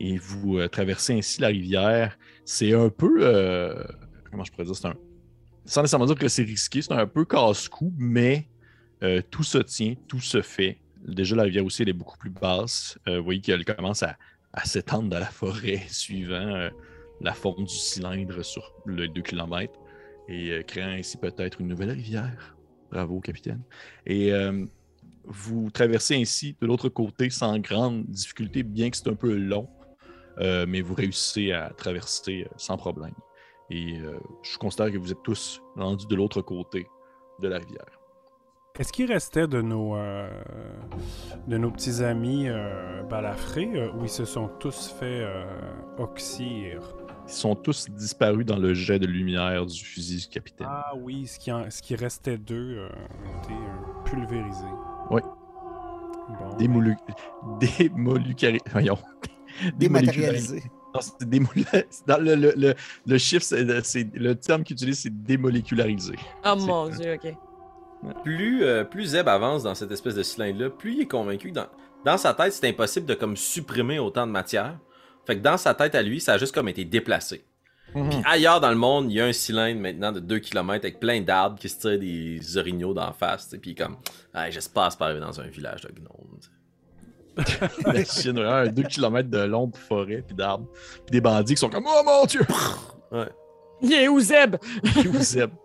[SPEAKER 1] et vous euh, traversez ainsi la rivière. C'est un peu. euh, comment je pourrais dire C'est un. Sans nécessairement dire que c'est risqué, c'est un peu casse-cou, mais euh, tout se tient, tout se fait. Déjà, la rivière aussi, elle est beaucoup plus basse. Vous voyez qu'elle commence à, s'étendre dans la forêt suivant. la forme du cylindre sur le 2 km et créant ainsi peut-être une nouvelle rivière. Bravo, capitaine. Et vous traversez ainsi de l'autre côté sans grande difficulté, bien que c'est un peu long, euh, mais vous réussissez à traverser euh, sans problème. Et euh, je considère que vous êtes tous rendus de l'autre côté de la rivière.
[SPEAKER 4] Est-ce qu'il restait de nos, euh, de nos petits amis balafrés ou ils se sont tous fait oxyre?
[SPEAKER 1] Ils sont tous disparus dans le jet de lumière du fusil du capitaine.
[SPEAKER 4] Ah oui, ce qui, en- ce qui restait d'eux ont été pulvérisés.
[SPEAKER 1] Oui.
[SPEAKER 4] Bon.
[SPEAKER 1] Démolu... Démolucari... Voyons.
[SPEAKER 3] Dématérialisé.
[SPEAKER 1] Non, c'est démolu... Dans le, le, le, le chiffre, c'est, c'est- le terme qu'ils utilisent, c'est démolécularisé.
[SPEAKER 5] Oh mon dieu, ok.
[SPEAKER 2] Plus, euh, plus Zeb avance dans cette espèce de cylindre-là, plus il est convaincu que dans, dans sa tête, c'est impossible de comme supprimer autant de matière. Fait que dans sa tête à lui, ça a juste comme été déplacé. Puis ailleurs dans le monde, il y a un cylindre maintenant de 2 km avec plein d'arbres qui se tirent des orignaux d'en face. Puis comme, ah, j'espère c'est pas arrivé dans un village de gnomes.
[SPEAKER 1] La Chine, vraiment, 2 km de long de forêt puis d'arbres. Puis des bandits qui sont comme Oh mon dieu!
[SPEAKER 2] Ouais.
[SPEAKER 5] Il est où Zeb?
[SPEAKER 1] Qui vous aiment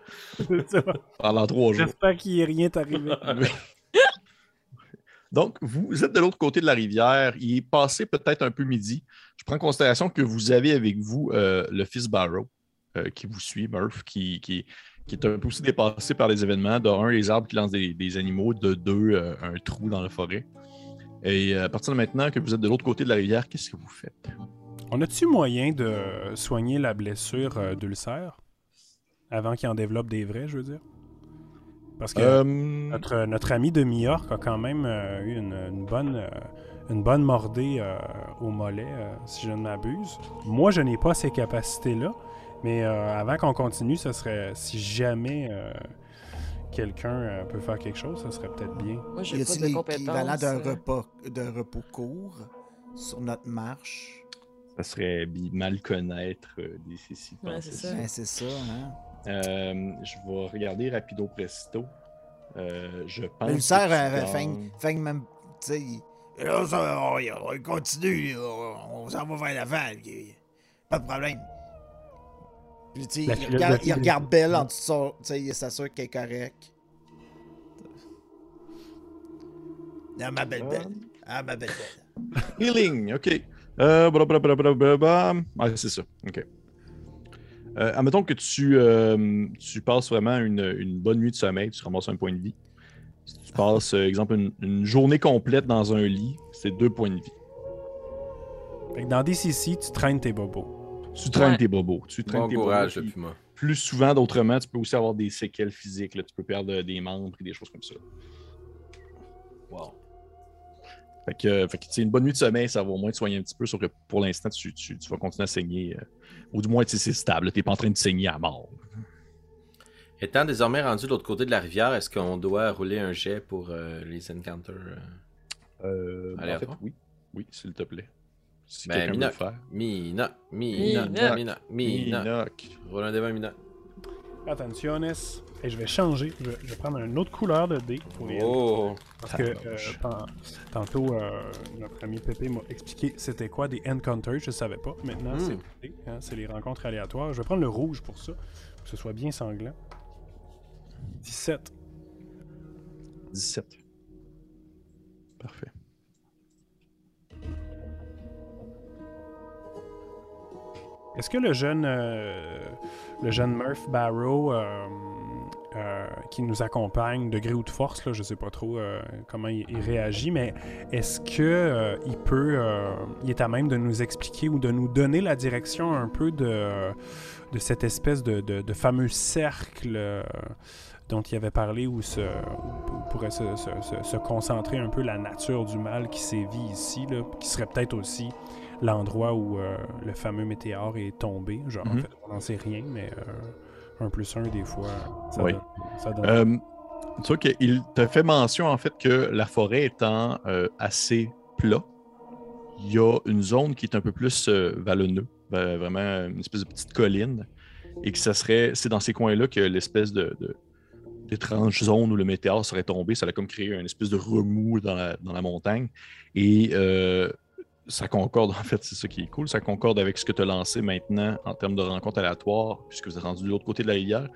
[SPEAKER 1] pendant trois jours.
[SPEAKER 4] J'espère qu'il n'y ait rien arrivé.
[SPEAKER 1] Donc, vous êtes de l'autre côté de la rivière. Il est passé peut-être un peu midi. Je prends en considération que vous avez avec vous euh, le fils Barrow euh, qui vous suit, Murph, qui, qui, qui est un peu aussi dépassé par les événements. De un, les arbres qui lancent des, des animaux. De deux, euh, un trou dans la forêt. Et euh, à partir de maintenant que vous êtes de l'autre côté de la rivière, qu'est-ce que vous faites?
[SPEAKER 4] On a-tu moyen de soigner la blessure euh, d'ulcère avant qu'il en développe des vrais, je veux dire? Parce que
[SPEAKER 1] Euh,
[SPEAKER 4] notre, notre ami de New-York a quand même eu une, une bonne, une bonne mordée euh, au mollet, euh, si je ne m'abuse. Moi, je n'ai pas ces capacités-là, mais euh, avant qu'on continue, ce serait, si jamais quelqu'un euh, peut faire quelque chose, ce serait peut-être bien.
[SPEAKER 5] Moi,
[SPEAKER 3] Y
[SPEAKER 5] j'ai pas
[SPEAKER 3] a-t-il
[SPEAKER 5] de
[SPEAKER 3] l'équivalent
[SPEAKER 5] compétences.
[SPEAKER 3] d'un
[SPEAKER 5] euh.
[SPEAKER 3] repas, d'un repos court sur notre marche?
[SPEAKER 1] ça serait mal connaître euh, des.
[SPEAKER 5] Ouais, c'est ça.
[SPEAKER 3] Ben, c'est ça, hein?
[SPEAKER 1] Euh, je vais regarder rapido presto. Euh, je pense.
[SPEAKER 3] Euh,
[SPEAKER 1] gagnes-
[SPEAKER 3] fait, fait même, tu sais, il- et là, ça, on, on continue, on, on s'en va vers l'avant, puis pas de problème. Puis, tu sais,
[SPEAKER 4] La
[SPEAKER 3] il regarde, il
[SPEAKER 4] des-
[SPEAKER 3] regarde Belle en dessous tu sais, il s'assure qu'elle est correcte. Ah, ma belle belle. Ah, ma belle belle.
[SPEAKER 1] Healing, ok. Euh, blablabla. Ah, c'est ça, ok. Euh, admettons que tu, euh, tu passes vraiment une, une bonne nuit de sommeil, tu ramasses un point de vie. Si tu passes, euh, exemple, une, une journée complète dans un lit, c'est deux points de vie.
[SPEAKER 4] Fait que dans DCC, tu traînes tes bobos.
[SPEAKER 1] Tu traînes
[SPEAKER 5] Ouais.
[SPEAKER 1] tes bobos. Tu traînes
[SPEAKER 2] Bon
[SPEAKER 1] tes
[SPEAKER 2] courage,
[SPEAKER 1] bobos. puis. Plus souvent d'autrement, tu peux aussi avoir des séquelles physiques. là. Tu peux perdre des membres et des choses comme ça. Wow. Fait que, euh, fait que tu sais, une bonne nuit de sommeil, ça va au moins te soigner un petit peu, sauf que pour l'instant, tu, tu- tu vas continuer à saigner. euh, ou du moins, tu sais, c'est stable. Tu n'es pas en train de saigner à mort.
[SPEAKER 2] Étant désormais rendu de l'autre côté de la rivière, est-ce qu'on doit rouler un jet pour euh, les encounters euh?
[SPEAKER 1] Euh,
[SPEAKER 2] Allez,
[SPEAKER 1] en
[SPEAKER 2] à
[SPEAKER 1] fait,
[SPEAKER 2] toi.
[SPEAKER 1] oui. Oui, s'il te plaît. Si
[SPEAKER 2] Ben, Minoc.
[SPEAKER 1] faire.
[SPEAKER 2] Mina, Mina,
[SPEAKER 5] Minoc.
[SPEAKER 2] Mina, Mina.
[SPEAKER 1] Minoc.
[SPEAKER 2] Roule un débat, Mina.
[SPEAKER 4] Attentionnes. Et je vais changer. Je vais, je vais prendre une autre couleur de dé pour les
[SPEAKER 2] Oh!
[SPEAKER 4] Parce que euh,
[SPEAKER 1] Tabarnouche.
[SPEAKER 4] tan- tantôt, euh, notre ami Pépé m'a expliqué c'était quoi des encounters, je savais pas. Maintenant,
[SPEAKER 2] Hmm.
[SPEAKER 4] c'est hein, c'est les rencontres aléatoires. Je vais prendre le rouge pour ça, pour que ce soit bien sanglant. 17.
[SPEAKER 1] 17. Parfait.
[SPEAKER 4] Est-ce que le jeune, euh, le jeune Murph Barrow euh, euh, qui nous accompagne de gré ou de force, là, je sais pas trop comment il, réagit, mais est-ce que il peut, il est à même de nous expliquer ou de nous donner la direction un peu de, de cette espèce de, de- fameux cercle dont il avait parlé où, se, pourrait se, se- se- se concentrer un peu la nature du mal qui sévit ici, là, qui serait peut-être aussi l'endroit où euh, le fameux météore est tombé. Genre, en
[SPEAKER 1] Mhm.
[SPEAKER 4] fait, on n'en sait rien, mais euh, un plus un, des fois, ça
[SPEAKER 1] Oui.
[SPEAKER 4] donne. Ça donne-
[SPEAKER 1] Euh, tu vois qu'il te fait mention en fait que la forêt étant euh, assez plat, il y a une zone qui est un peu plus vallonneux, ben, vraiment une espèce de petite colline, et que ça serait, c'est dans ces coins-là que l'espèce de, de- d'étrange zone où le météore serait tombé, ça a comme créé une espèce de remous dans la, dans la montagne, et euh, ça concorde, en fait, c'est ça qui est cool, ça concorde avec ce que tu as lancé maintenant en termes de rencontres aléatoires, puisque vous êtes rendu de l'autre côté de la rivière.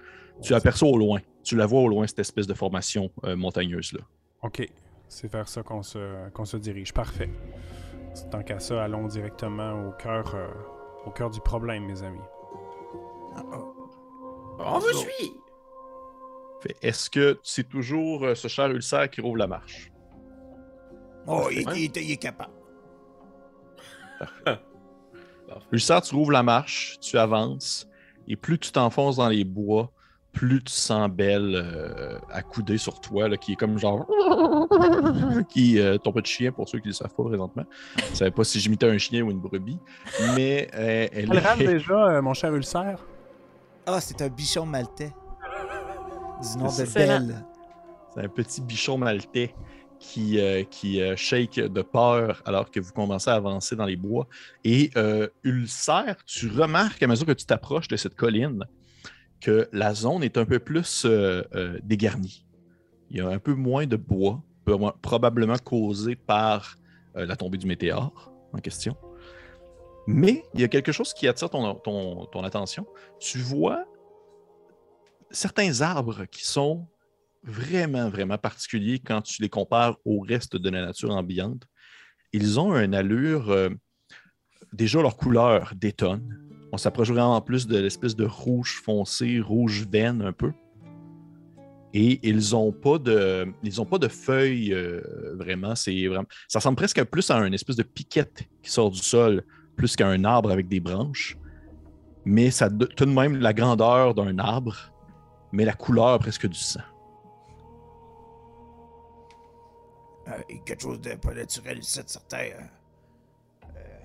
[SPEAKER 1] Tu l'aperçois au loin. Tu la vois au loin, cette espèce de formation euh, montagneuse-là.
[SPEAKER 4] OK. C'est vers ça qu'on se, qu'on se dirige. Parfait. Tant qu'à ça, allons directement au cœur, euh, au cœur du problème, mes amis.
[SPEAKER 6] On vous suit.
[SPEAKER 1] Fait, Est-ce que c'est toujours euh, ce cher ulcère qui rouvre la marche?
[SPEAKER 3] Oh, il,
[SPEAKER 2] Ouais.
[SPEAKER 3] il- il est capable.
[SPEAKER 1] Ulcère, tu rouvres la marche, tu avances, et plus tu t'enfonces dans les bois, plus tu sens Belle euh, accoudée sur toi, là, qui est comme genre. qui euh, ton petit chien, pour ceux qui ne le savent pas présentement. Je ne savais pas si j'imitais un chien ou une brebis, mais euh, elle
[SPEAKER 4] rame
[SPEAKER 1] est.
[SPEAKER 4] déjà, euh, mon cher Ulcère?
[SPEAKER 3] Ah, c'est un bichon maltais. Du nom de Belle.
[SPEAKER 1] C'est un petit bichon maltais qui, euh, euh, shake de peur alors que vous commencez à avancer dans les bois. Et euh, Ulcère, tu remarques à mesure que tu t'approches de cette colline que la zone est un peu plus euh, dégarnie. Il y a un peu moins de bois, proba- probablement causé par la tombée du météore en question. Mais il y a quelque chose qui attire ton- ton attention. Tu vois certains arbres qui sont vraiment, vraiment particuliers quand tu les compares au reste de la nature ambiante. Ils ont une allure, euh, déjà leur couleur détonne. On s'approche vraiment plus de l'espèce de rouge foncé, rouge veine un peu. Et ils n'ont pas de, ils pas de feuilles euh, vraiment. C'est vraiment. Ça ressemble presque plus à une espèce de piquette qui sort du sol, plus qu'à un arbre avec des branches. Mais ça tout de même la grandeur d'un arbre, mais la couleur presque du sang.
[SPEAKER 3] Euh, il y a quelque chose de pas naturel ici, certain. hein. Euh,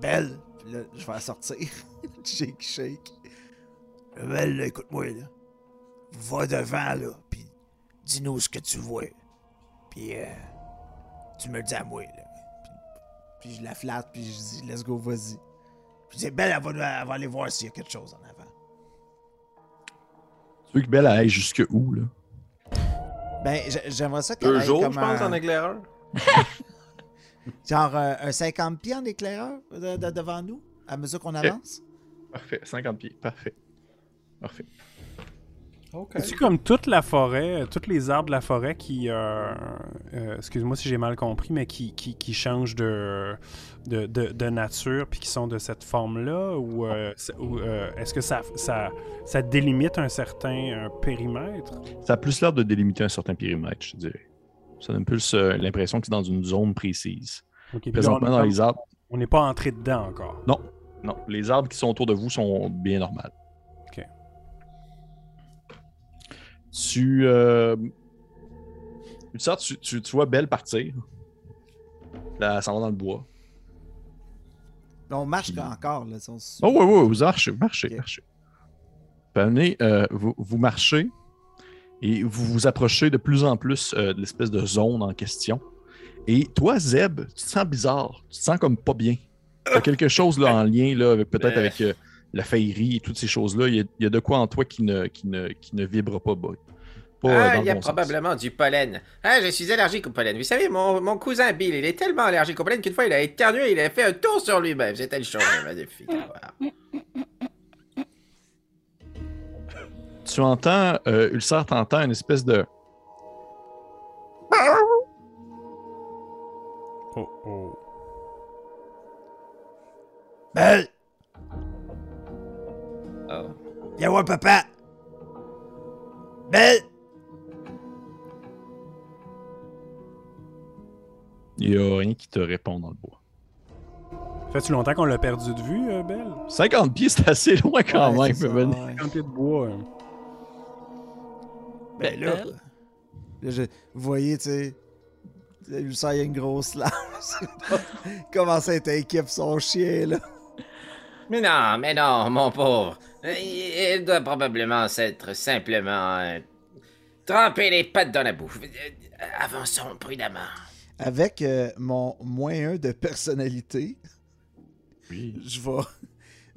[SPEAKER 3] Belle, puis là, je vais la sortir. shake, shake. Belle, écoute-moi, là. Va devant, là, puis dis-nous ce que tu vois. Puis, euh, tu me le dis à moi, là. Puis, je la flatte, puis je dis, let's go, vas-y. Puis c'est Belle, elle va, elle aller voir s'il y a quelque chose en avant.
[SPEAKER 1] Tu veux que Belle elle aille jusque où, là?
[SPEAKER 3] Ben, j'ai- j'aimerais ça qu'elle
[SPEAKER 2] Deux jours,
[SPEAKER 3] comme
[SPEAKER 2] je pense,
[SPEAKER 3] un-
[SPEAKER 2] en éclaireur.
[SPEAKER 3] Genre euh, un 50 pieds en éclaireur de- de- devant nous, à mesure qu'on avance?
[SPEAKER 1] Parfait, 50 pieds. Parfait. Parfait.
[SPEAKER 2] Ok.
[SPEAKER 4] C'est comme toute la forêt, euh, tous les arbres de la forêt qui, euh, euh, excuse-moi si j'ai mal compris, mais qui, qui, qui changent de, de, de, de nature puis qui sont de cette forme-là, ou, euh, euh, est-ce que ça, ça, ça délimite un certain périmètre?
[SPEAKER 1] Ça a plus l'air de délimiter un certain périmètre, je te dirais. Ça donne plus euh, l'impression que c'est dans une zone précise. Présentement,
[SPEAKER 4] on est
[SPEAKER 1] dans les arbres,
[SPEAKER 4] On n'est pas entré dedans encore.
[SPEAKER 1] non. Non, les arbres qui sont autour de vous sont bien normales. Tu, euh... tu, sors, tu, tu, tu vois Belle partir. Là, elle s'en va dans le bois.
[SPEAKER 3] On marche encore, là. si on se-
[SPEAKER 1] Oh, oui, oui, vous marchez, vous marchez, marchez. Puis, euh, vous, vous marchez et vous vous approchez de plus en plus euh, de l'espèce de zone en question. Et toi, Zeb, tu te sens bizarre. Tu te sens comme pas bien. Il y a quelque chose là, en lien, là, avec- peut-être
[SPEAKER 2] Euh.
[SPEAKER 1] avec euh, la et toutes ces choses-là. Il y, a, il y a de quoi en toi qui ne, qui ne, qui ne vibre pas. Pas, euh,
[SPEAKER 6] Ah, il y a
[SPEAKER 1] sens.
[SPEAKER 6] probablement du pollen. Ah, je suis allergique au pollen. Vous savez, mon, mon cousin Bill, il est tellement allergique au pollen qu'une fois, il a éternué et il a fait un tour sur lui-même. C'était le show, magnifique. voir.
[SPEAKER 1] Tu entends, euh, Ulcer, t'entends une espèce de.
[SPEAKER 4] Oh, oh.
[SPEAKER 3] Belle! Viens voir papa! Belle!
[SPEAKER 1] Il n'y a rien qui te répond dans le bois.
[SPEAKER 4] Fait-tu longtemps qu'on l'a perdu de vue, euh, Belle?
[SPEAKER 1] 50 pieds, c'est assez loin quand
[SPEAKER 3] Ouais,
[SPEAKER 1] même.
[SPEAKER 3] c'est ça,
[SPEAKER 1] Ben,
[SPEAKER 3] ouais.
[SPEAKER 4] 50 pieds de bois. euh.
[SPEAKER 3] Ben là,
[SPEAKER 5] Belle?
[SPEAKER 3] là, je- vous voyez, tu sais, lui ça, il y a une grosse lance. Comment ça être inquiet son chien, là?
[SPEAKER 6] Mais non, mais non, mon pauvre. Euh, Il il doit probablement s'être simplement euh, trempé les pattes dans la bouffe. Euh, Avançons prudemment.
[SPEAKER 3] Avec euh, mon moins 1 de personnalité,
[SPEAKER 1] Oui.
[SPEAKER 3] je vais.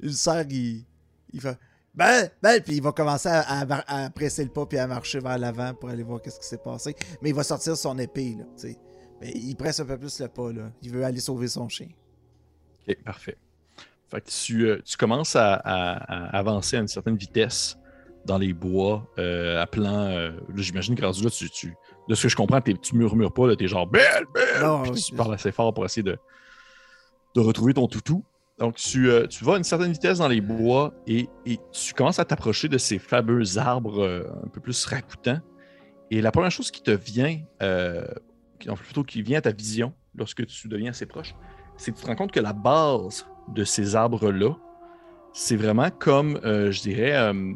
[SPEAKER 3] Ulcer, il, il fait. Ben, ben, puis il va commencer à, à- à presser le pas puis à marcher vers l'avant pour aller voir qu'est-ce qui s'est passé. Mais il va sortir son épée, là, tu sais. Mais il presse un peu plus le pas, là. Il veut aller sauver son chien.
[SPEAKER 1] Ok, parfait. Fait que tu, euh, tu commences à, à- à avancer à une certaine vitesse dans les bois, euh, appelant. euh, J'imagine que rendu là, tu, tu- de ce que je comprends, tu murmures pas, là, t'es genre belle, belle.
[SPEAKER 3] Non,
[SPEAKER 1] puis
[SPEAKER 3] oui.
[SPEAKER 1] tu parles assez fort pour essayer de, de retrouver ton toutou. donc, tu, euh, tu vas à une certaine vitesse dans les bois et, et tu commences à t'approcher de ces fameux arbres un peu plus racoutants. Et la première chose qui te vient, plutôt qui vient à ta vision lorsque tu deviens assez proche, c'est que tu te rends compte que la base de ces arbres-là, c'est vraiment comme, euh, je dirais, euh,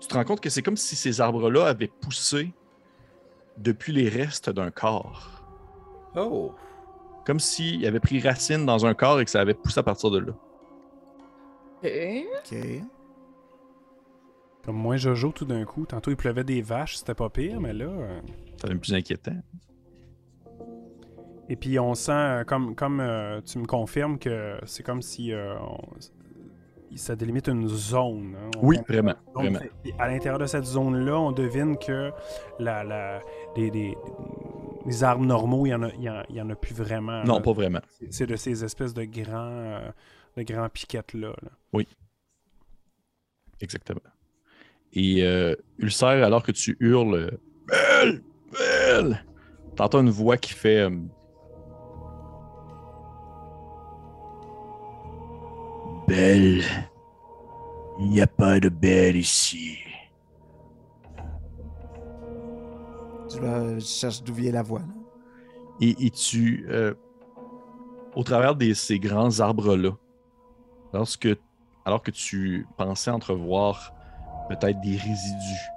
[SPEAKER 1] tu te rends compte que c'est comme si ces arbres-là avaient poussé depuis les restes d'un corps.
[SPEAKER 2] Oh!
[SPEAKER 1] Comme s'il avait pris racine dans un corps et que ça avait poussé à partir de là.
[SPEAKER 5] Ok.
[SPEAKER 3] Ok.
[SPEAKER 4] Comme moi, Jojo, tout d'un coup. Tantôt, il pleuvait des vaches, c'était pas pire, mais là. euh,
[SPEAKER 1] C'est même plus inquiétant.
[SPEAKER 4] Et puis, on sent, euh, comme, comme euh, tu me confirmes, que c'est comme si euh, on- ça délimite une zone. hein. On-
[SPEAKER 1] Oui,
[SPEAKER 4] on-
[SPEAKER 1] vraiment.
[SPEAKER 4] Donc,
[SPEAKER 1] vraiment.
[SPEAKER 4] à l'intérieur de cette zone-là, on devine que la, la, les, les- les arbres normaux, il n'y en, a- y en- y en a plus vraiment.
[SPEAKER 1] Non,
[SPEAKER 4] là.
[SPEAKER 1] pas vraiment.
[SPEAKER 4] C'est- de ces espèces de grands, euh, de grands piquettes-là. là.
[SPEAKER 1] Exactement. Et Ulcère, alors que tu hurles Belle! Belle! T'entends une voix qui fait Belle! Il n'y a pas de belle ici.
[SPEAKER 3] Je, vais- je cherche d'où vient la voix. là.
[SPEAKER 1] Et, et tu, euh, au travers de ces grands arbres-là, lorsque, alors que tu pensais entrevoir peut-être des résidus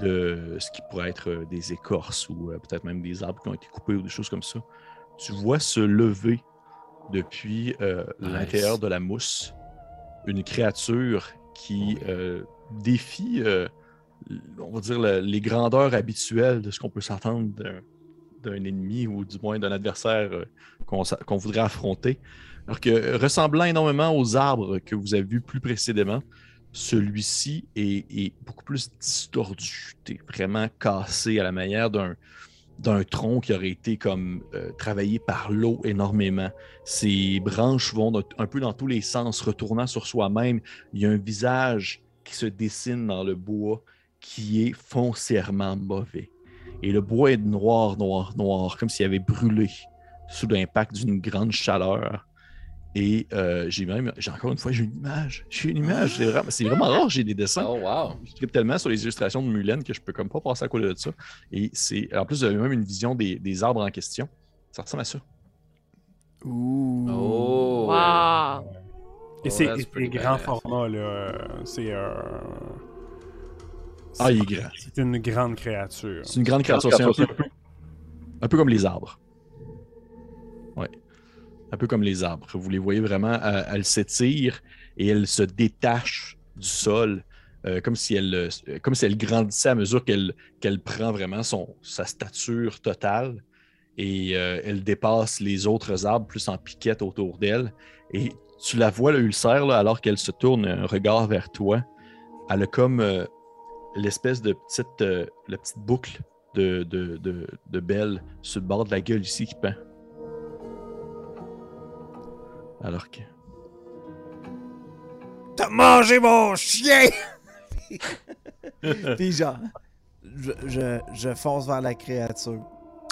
[SPEAKER 1] de ce qui pourrait être des écorces ou euh, peut-être même des arbres qui ont été coupés ou des choses comme ça, tu vois se lever depuis euh,
[SPEAKER 2] Nice.
[SPEAKER 1] l'intérieur de la mousse une créature qui euh, défie, euh, on va dire, le- les grandeurs habituelles de ce qu'on peut s'attendre d'un ennemi ou du moins d'un adversaire euh, qu'on voudrait affronter. Alors que ressemblant énormément aux arbres que vous avez vus plus précédemment, celui-ci est, est beaucoup plus distordu, vraiment cassé à la manière d'un d'un tronc qui aurait été comme euh, travaillé par l'eau énormément. Ses branches vont un peu dans tous les sens, retournant sur soi-même. Il y a un visage qui se dessine dans le bois qui est foncièrement mauvais. Et le bois est noir, noir, noir, comme s'il avait brûlé sous l'impact d'une grande chaleur. Et euh, j'ai même, j'ai encore une fois, j'ai une image. J'ai une image. C'est vraiment, c'est vraiment rare, j'ai des dessins.
[SPEAKER 2] Oh, wow!
[SPEAKER 1] Je tripe tellement sur les illustrations de Mulen que je peux comme pas passer à côté de ça. Et c'est, en plus, avez même une vision des, des arbres en question. Ça ressemble à ça.
[SPEAKER 3] Ouh.
[SPEAKER 2] Oh!
[SPEAKER 5] Wow!
[SPEAKER 4] Et
[SPEAKER 2] Oh,
[SPEAKER 4] c'est grand format, là. C'est. euh,
[SPEAKER 1] Ah, il est grand.
[SPEAKER 4] C'est une grande créature.
[SPEAKER 1] C'est une grande créature. C'est un peu, un peu comme les arbres. Un peu comme les arbres. Vous les voyez vraiment, euh, elle s'étire et elle se détache du sol. euh, comme, si elle, euh, comme grandissait à mesure qu'elle prend vraiment son, sa stature totale. Et elle dépasse les autres arbres plus en piquette autour d'elle. Et tu la vois, le ulcère, là, alors qu'elle se tourne un regard vers toi. Elle a comme l'espèce de petite, boucle de, de Belle sur le bord de la gueule ici qui pend. Alors que.
[SPEAKER 3] T'as mangé mon chien! Puis genre, je, je, je fonce vers la créature.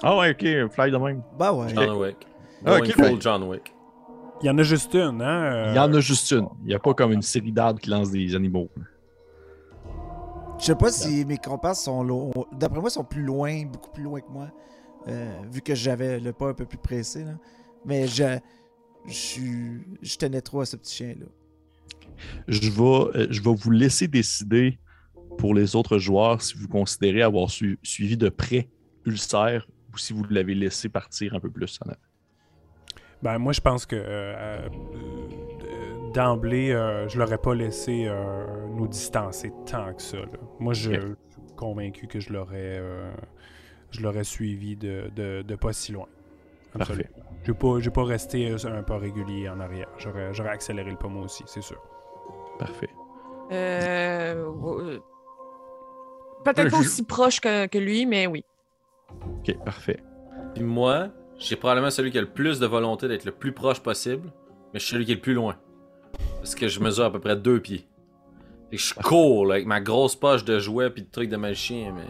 [SPEAKER 1] Ah ouais, ok, fly de même.
[SPEAKER 3] Bah ouais.
[SPEAKER 2] John Wick.
[SPEAKER 1] Ah,
[SPEAKER 2] Going
[SPEAKER 1] ok,
[SPEAKER 2] full
[SPEAKER 1] ben-
[SPEAKER 2] John Wick.
[SPEAKER 4] Il y en a juste une, hein? euh,
[SPEAKER 1] Il y en a juste une. Il n'y a pas comme une série d'arbres qui lancent des animaux.
[SPEAKER 3] Je sais pas si mes comparses sont loin. D'après moi, ils sont plus loin, beaucoup plus loin que moi. euh, vu que j'avais le pas un peu plus pressé. Là. Mais je, je, tenais trop à ce petit chien-là.
[SPEAKER 1] Je vais, euh, je vais vous laisser décider pour les autres joueurs si vous considérez avoir su- suivi de près Ulcère ou si vous l'avez laissé partir un peu plus en avant.
[SPEAKER 4] Ben, moi, je pense que euh, euh, d'emblée, euh, je l'aurais pas laissé euh, nous distancer tant que ça. là. Moi, je suis convaincu que je l'aurais euh, je l'aurais suivi de, de, de pas si loin.
[SPEAKER 1] Parfait.
[SPEAKER 4] Je vais pas, je vais pas rester euh, un pas régulier en arrière. J'aurais j'aurais accéléré le pas moi aussi, c'est sûr.
[SPEAKER 1] Parfait.
[SPEAKER 5] Euh, euh, Peut-être
[SPEAKER 1] Ouais,
[SPEAKER 5] pas aussi proche que, que lui, mais oui.
[SPEAKER 1] Ok, parfait.
[SPEAKER 2] Puis moi, j'ai probablement celui qui a le plus de volonté d'être le plus proche possible, mais je suis celui qui est le plus loin. Parce que je mesure à peu près deux pieds. Que je cours là, avec ma grosse poche de jouets puis de trucs de magicien, mais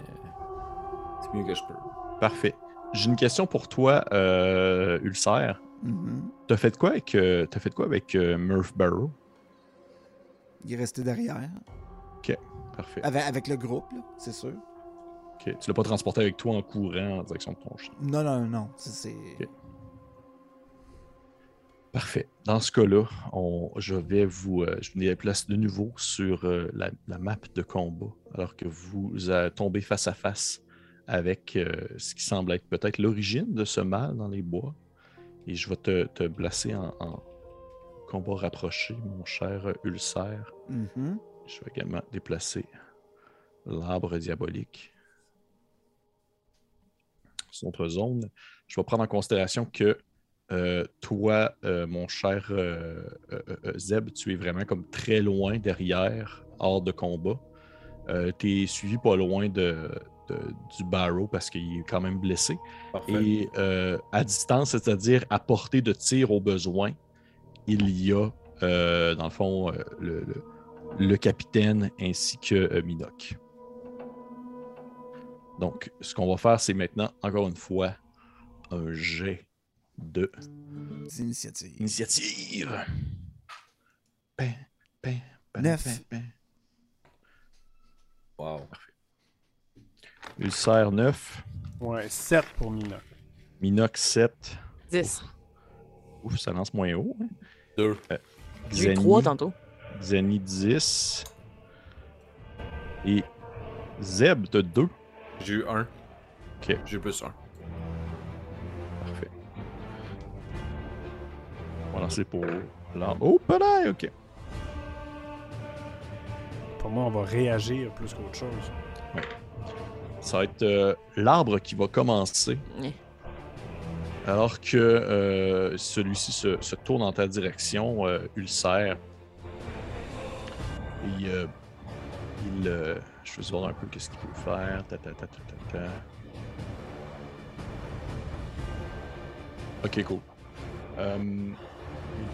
[SPEAKER 2] c'est mieux que je peux.
[SPEAKER 1] Parfait. J'ai une question pour toi, euh, Ulcère.
[SPEAKER 3] Mhm.
[SPEAKER 1] T'as fait quoi avec, euh, t'as fait quoi avec euh, Murph Barrow?
[SPEAKER 3] Il est resté derrière.
[SPEAKER 1] Parfait.
[SPEAKER 3] Avec, avec le groupe, c'est sûr.
[SPEAKER 1] Ok. Tu l'as pas transporté avec toi en courant en direction de ton chien?
[SPEAKER 3] Non, non, non. c'est- C'est.
[SPEAKER 1] Ok. Parfait. Dans ce cas-là, on- je vais vous euh, je vous déplace de nouveau sur euh, la, la map de combat, alors que vous tombez face à face avec euh, ce qui semble être peut-être l'origine de ce mal dans les bois. Et je vais te, te placer en, en combat rapproché, mon cher Ulcère.
[SPEAKER 3] Mhm.
[SPEAKER 1] Je vais également déplacer l'arbre diabolique sur notre zone. Je vais prendre en considération que euh, toi, euh, mon cher Zeb, tu es vraiment comme très loin derrière, hors de combat. tu es suivi pas loin de, de- du Barrow parce qu'il est quand même blessé.
[SPEAKER 2] Parfait.
[SPEAKER 1] Et euh, à distance, c'est-à-dire à portée de tir au besoin, il y a, euh, dans le fond, euh, le, le- le capitaine ainsi que euh, Minoc. Donc, ce qu'on va faire, c'est maintenant, encore une fois, un jet de
[SPEAKER 3] initiative.
[SPEAKER 1] initiative. Pin, pin, pin,
[SPEAKER 3] Neuf.
[SPEAKER 2] Wow.
[SPEAKER 1] Ulcère 9,
[SPEAKER 4] Ouais, 7 pour Mina.
[SPEAKER 1] Minoc 7.
[SPEAKER 5] 10.
[SPEAKER 1] Ouf, ça lance moins haut. hein.
[SPEAKER 2] Deux.
[SPEAKER 5] J'ai eu
[SPEAKER 1] Xani-
[SPEAKER 5] 3 tantôt.
[SPEAKER 1] Xani 10. Et Zeb, t'as 2.
[SPEAKER 2] J'ai eu un.
[SPEAKER 1] Ok.
[SPEAKER 2] J'ai eu plus un.
[SPEAKER 1] Parfait. On va lancer pour l'arbre. Oh, ok.
[SPEAKER 4] Pour moi, on va réagir plus qu'autre chose.
[SPEAKER 1] Ça va être euh, l'arbre qui va commencer. Alors que euh, celui-ci se, se tourne dans ta direction, euh, Ulcère. Et, il. je vais voir un peu qu'est-ce qu'il peut faire. Ta, ta, ta. Ok, cool. Il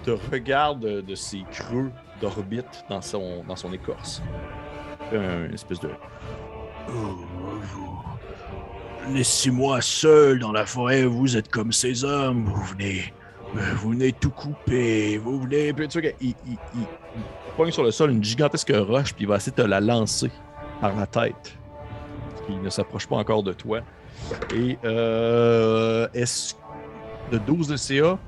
[SPEAKER 1] te regarde de ses creux d'orbite dans son, dans son écorce. Une espèce de. Laissez-moi seul dans la forêt, vous êtes comme ces hommes, vous venez. Vous venez tout couper, vous venez. Puis tu vois il, il, sur le sol une gigantesque roche, puis il va essayer de la lancer par la tête. Il ne s'approche pas encore de toi. Et euh, est-ce de 12 de CA.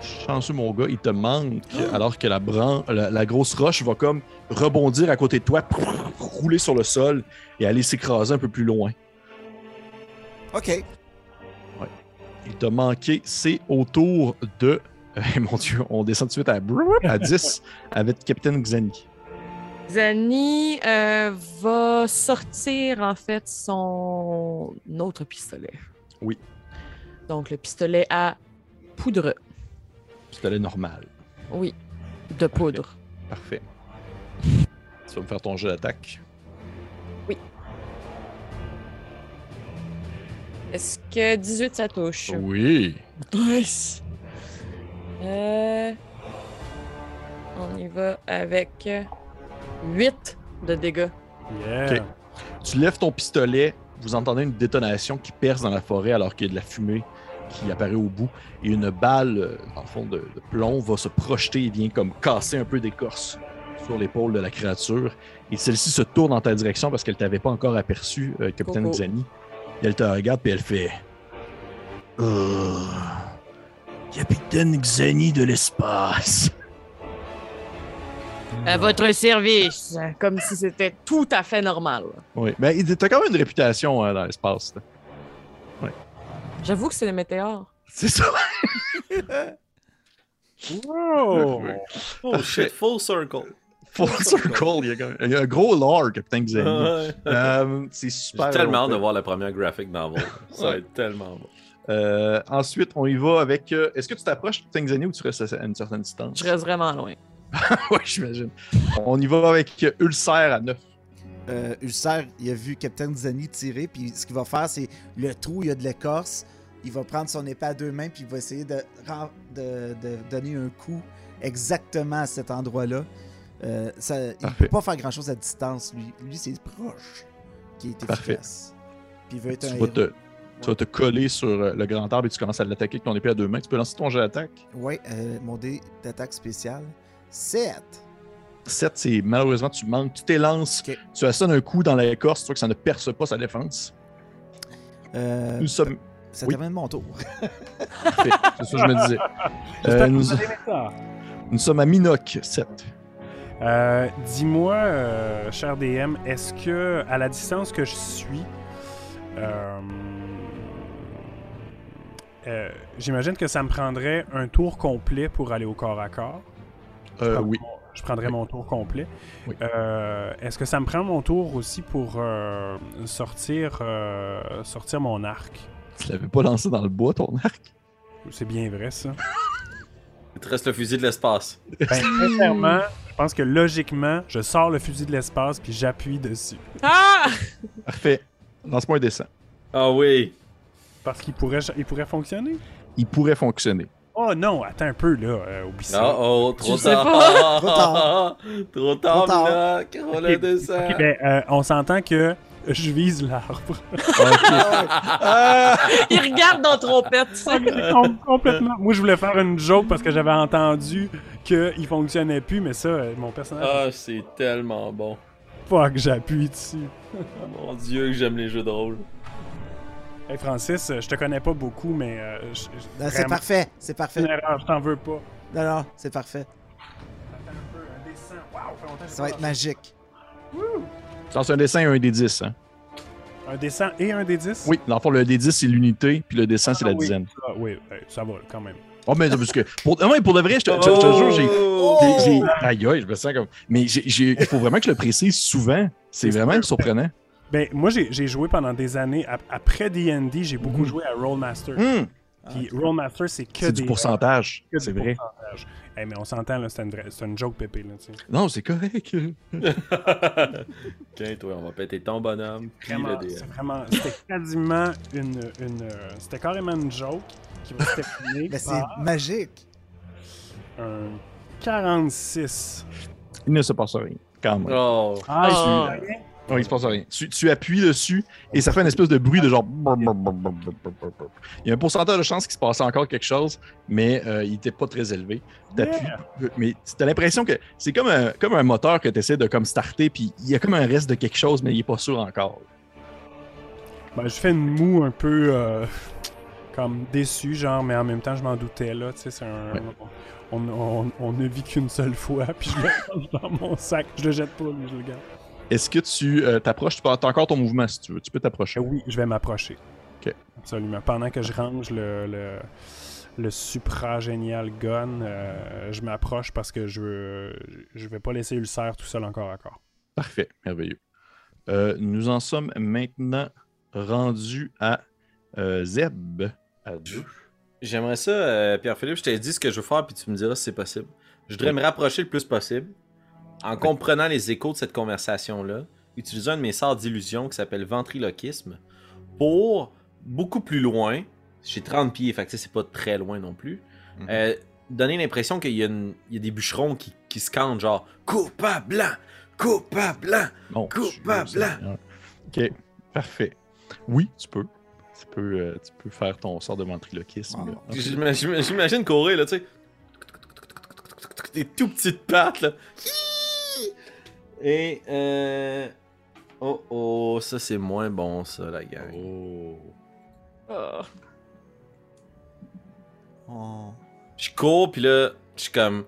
[SPEAKER 1] chanceux mon gars, il te manque alors que la, bran- la, la grosse roche va comme rebondir à côté de toi, rouler sur le sol et aller s'écraser un peu plus loin.
[SPEAKER 3] Ok.
[SPEAKER 1] Il t'a manqué, c'est autour de. Eh, mon Dieu, on descend tout de suite à, à 10 avec Capitaine Xani.
[SPEAKER 5] Zani euh, va sortir en fait son autre pistolet.
[SPEAKER 1] Oui.
[SPEAKER 5] Donc le pistolet à poudre.
[SPEAKER 1] Pistolet normal.
[SPEAKER 5] Oui, de poudre.
[SPEAKER 1] Parfait. Tu vas me faire ton jeu d'attaque.
[SPEAKER 5] Est-ce que 18 ça touche?
[SPEAKER 1] Oui.
[SPEAKER 5] Nice. Euh, on y va avec 8 de dégâts.
[SPEAKER 4] Yeah.
[SPEAKER 1] Ok. Tu lèves ton pistolet, vous entendez une détonation qui perce dans la forêt alors qu'il y a de la fumée qui apparaît au bout. Et une balle, dans le fond, de, de plomb va se projeter et vient comme casser un peu d'écorce sur l'épaule de la créature. Et celle-ci se tourne dans ta direction parce qu'elle t'avait pas encore aperçu, euh, Capitaine
[SPEAKER 5] Coco.
[SPEAKER 1] Xani. Et elle te regarde puis elle fait Oh, Capitaine Xani de l'espace.
[SPEAKER 5] À votre service. Comme si c'était tout à fait normal.
[SPEAKER 1] Oui, mais il- t'as quand même une réputation hein, dans l'espace.
[SPEAKER 5] J'avoue que c'est le météore.
[SPEAKER 1] C'est ça.
[SPEAKER 4] Wow!
[SPEAKER 2] Oh shit, full circle.
[SPEAKER 1] Full circle, il y a, quand même- il y a un gros lore, Capitaine Xani.
[SPEAKER 2] Ouais.
[SPEAKER 1] Euh, c'est super.
[SPEAKER 2] J'ai tellement hâte de voir la première graphic novel. Ça va
[SPEAKER 1] Ouais.
[SPEAKER 2] être tellement bon.
[SPEAKER 1] Euh, ensuite, on y va avec. euh, Est-ce que tu t'approches, Capitaine Xani, ou tu restes à une certaine distance?
[SPEAKER 5] Je reste vraiment loin.
[SPEAKER 1] Oui, j'imagine. On y va avec euh, Ulcère à 9.
[SPEAKER 3] Euh, Ulcer, il a vu Captain Zani tirer, puis ce qu'il va faire, c'est le trou, il y a de l'écorce. Il va prendre son épée à deux mains, puis il va essayer de, ren- de, de donner un coup exactement à cet endroit-là. Euh, ça, il
[SPEAKER 1] Parfait.
[SPEAKER 3] peut pas faire grand-chose à distance, lui. Lui, c'est proche qui est
[SPEAKER 1] Parfait.
[SPEAKER 3] efficace. Puis il veut être
[SPEAKER 1] Tu
[SPEAKER 3] un
[SPEAKER 1] vas te, Tu vas te coller sur euh, le grand arbre et tu commences à l'attaquer avec ton épée à deux mains. Tu peux lancer ton jet d'attaque.
[SPEAKER 3] Ouais, euh, mon dé d'attaque spéciale. 7.
[SPEAKER 1] 7, c'est malheureusement, tu manques, tu t'élances,
[SPEAKER 3] Ok.
[SPEAKER 1] tu assonnes un coup dans l'écorce, tu vois que ça ne perce pas sa défense.
[SPEAKER 3] Euh,
[SPEAKER 1] Nous sommes.
[SPEAKER 3] ça
[SPEAKER 1] oui.
[SPEAKER 3] termine mon tour.
[SPEAKER 1] C'est ça que je me disais.
[SPEAKER 4] J'espère
[SPEAKER 1] Euh,
[SPEAKER 4] que
[SPEAKER 1] nous, nous sommes à Minoc 7.
[SPEAKER 4] Euh, Dis-moi, euh, cher DM, est-ce que, à la distance que je suis, euh, euh, j'imagine que ça me prendrait un tour complet pour aller au corps à corps?
[SPEAKER 1] Euh, oui.
[SPEAKER 4] Je prendrais mon tour complet.
[SPEAKER 1] Oui.
[SPEAKER 4] Euh, est-ce que ça me prend mon tour aussi pour euh, sortir, euh, sortir mon arc?
[SPEAKER 1] Tu l'avais pas lancé dans le bois, ton arc?
[SPEAKER 4] C'est bien vrai, ça.
[SPEAKER 2] Il te reste le fusil de l'espace.
[SPEAKER 4] Ben, sincèrement, je pense que logiquement, je sors le fusil de l'espace puis j'appuie dessus.
[SPEAKER 5] Ah!
[SPEAKER 1] Parfait. Lance-moi un dessin.
[SPEAKER 2] Ah oui.
[SPEAKER 4] Parce qu'il pourrait, il pourrait fonctionner?
[SPEAKER 1] Il pourrait fonctionner.
[SPEAKER 4] Oh non, attends un peu là, euh, oublie ça.
[SPEAKER 2] Ah oh, trop
[SPEAKER 5] Je sais
[SPEAKER 2] tard.
[SPEAKER 3] Trop tard.
[SPEAKER 2] Trop tard,
[SPEAKER 3] Trop tard.
[SPEAKER 2] Dessin.
[SPEAKER 4] ok, ben, euh, on s'entend que je vise l'arbre.
[SPEAKER 5] Il regarde dans trompette, tu sais.
[SPEAKER 4] Com- complètement. Moi, je voulais faire une joke parce que j'avais entendu qu'il fonctionnait plus, mais ça, euh, mon personnage,
[SPEAKER 2] Ah, c'est tellement bon.
[SPEAKER 4] fuck, j'appuie dessus.
[SPEAKER 2] Mon dieu, que j'aime les jeux de rôle.
[SPEAKER 4] Hey Francis, euh, je te connais pas beaucoup, mais euh,
[SPEAKER 3] Non, c'est parfait. C'est
[SPEAKER 4] c'est
[SPEAKER 3] parfait.
[SPEAKER 4] une erreur, je t'en veux pas.
[SPEAKER 3] Non, non, c'est parfait.
[SPEAKER 4] Attends un peu, un dessin. Wow, fait longtemps que j'ai
[SPEAKER 3] Ça va être magique.
[SPEAKER 1] Lances un dessin et un des 10. Hein?
[SPEAKER 4] Un dessin et un des 10
[SPEAKER 1] Oui, dans le fond, le D10, c'est l'unité, puis le dessin, c'est la
[SPEAKER 4] Ah oui.
[SPEAKER 1] dizaine.
[SPEAKER 4] Ah, oui, ça va quand même.
[SPEAKER 1] Oh, mais parce que. Pour, ah ouais, pour de vrai, je te, je- je te jure, j'ai.
[SPEAKER 2] Oh!
[SPEAKER 1] j'ai- Aïe, aïe, je me sens comme. Mais il faut vraiment que je le précise souvent. C'est
[SPEAKER 4] C'est
[SPEAKER 1] vraiment surprenant.
[SPEAKER 4] Ben, moi, j'ai joué pendant des années. ap- Après D&D, j'ai beaucoup
[SPEAKER 1] Mhm.
[SPEAKER 4] joué à Rollmaster.
[SPEAKER 1] Hum,
[SPEAKER 4] Puis Rollmaster, c'est que
[SPEAKER 1] c'est
[SPEAKER 4] des...
[SPEAKER 1] du pourcentage. C'est vrai.
[SPEAKER 4] pourcentage. Hey, mais on s'entend, là, c'est une, vraie- c'est une joke, Pépé, là, tu sais.
[SPEAKER 1] Non, c'est correct.
[SPEAKER 2] Tiens, toi, on va péter ton bonhomme.
[SPEAKER 4] C'était quasiment une... une euh, c'était carrément une joke qui va se terminer
[SPEAKER 3] Mais c'est magique.
[SPEAKER 4] un 46.
[SPEAKER 1] Il ne se passe rien. Quand même.
[SPEAKER 2] Oh.
[SPEAKER 4] Ah,
[SPEAKER 5] Ah.
[SPEAKER 1] Non, il se passe rien. Tu, tu appuies dessus et ça fait une espèce de bruit de genre. Il y a un pourcentage de chance qu'il se passait encore quelque chose, mais euh, il n'était pas très élevé. T'appuies,
[SPEAKER 4] Yeah.
[SPEAKER 1] mais tu as l'impression que c'est comme un, comme un moteur que tu essaies de comme starter, puis il y a comme un reste de quelque chose, mais il n'est pas sûr encore.
[SPEAKER 4] Ben, je fais une moue un peu... euh, comme déçu, genre, mais en même temps, je m'en doutais, là, tu sais, c'est un...
[SPEAKER 1] Ouais.
[SPEAKER 4] On, on, on ne vit qu'une seule fois, puis je le dans mon sac. Je le jette pas, mais je le garde.
[SPEAKER 1] Est-ce que tu euh, t'approches Tu peux as encore ton mouvement si tu veux. Tu peux t'approcher.
[SPEAKER 4] Oui, je vais m'approcher.
[SPEAKER 1] Ok.
[SPEAKER 4] Absolument. Pendant que je range le, le, le supra génial gun, euh, je m'approche parce que je veux, je vais pas laisser Ulcère tout seul encore à corps.
[SPEAKER 1] Parfait, merveilleux. Euh, nous en sommes maintenant rendus à euh, Zeb. À deux.
[SPEAKER 2] J'aimerais ça, euh, Pierre-Philippe, je t'ai dit ce que je veux faire, puis tu me diras si c'est possible. Je voudrais
[SPEAKER 1] Oui.
[SPEAKER 2] me rapprocher le plus possible, en comprenant les échos de cette conversation-là, utiliser un de mes sorts d'illusion qui s'appelle ventriloquisme, pour beaucoup plus loin, j'ai 30 pieds, fait que c'est pas très loin non plus, euh, donner l'impression qu'il y, a y des bûcherons qui, qui scandent genre « Coupable blanc! Coupable blanc!
[SPEAKER 1] Bon,
[SPEAKER 2] Coupable.
[SPEAKER 1] tu- Ok, parfait. Oui, tu peux. Tu peux, euh, tu peux faire ton sort de ventriloquisme.
[SPEAKER 3] Wow.
[SPEAKER 1] là. »
[SPEAKER 2] J'ima- j'ima- J'imagine courir, là, tu sais. Des tout petites pattes, là. Et, euh... Oh, oh, ça, c'est moins bon, ça, la gang.
[SPEAKER 1] Oh.
[SPEAKER 5] Ah.
[SPEAKER 3] Oh.
[SPEAKER 2] Je cours, puis là, je suis comme...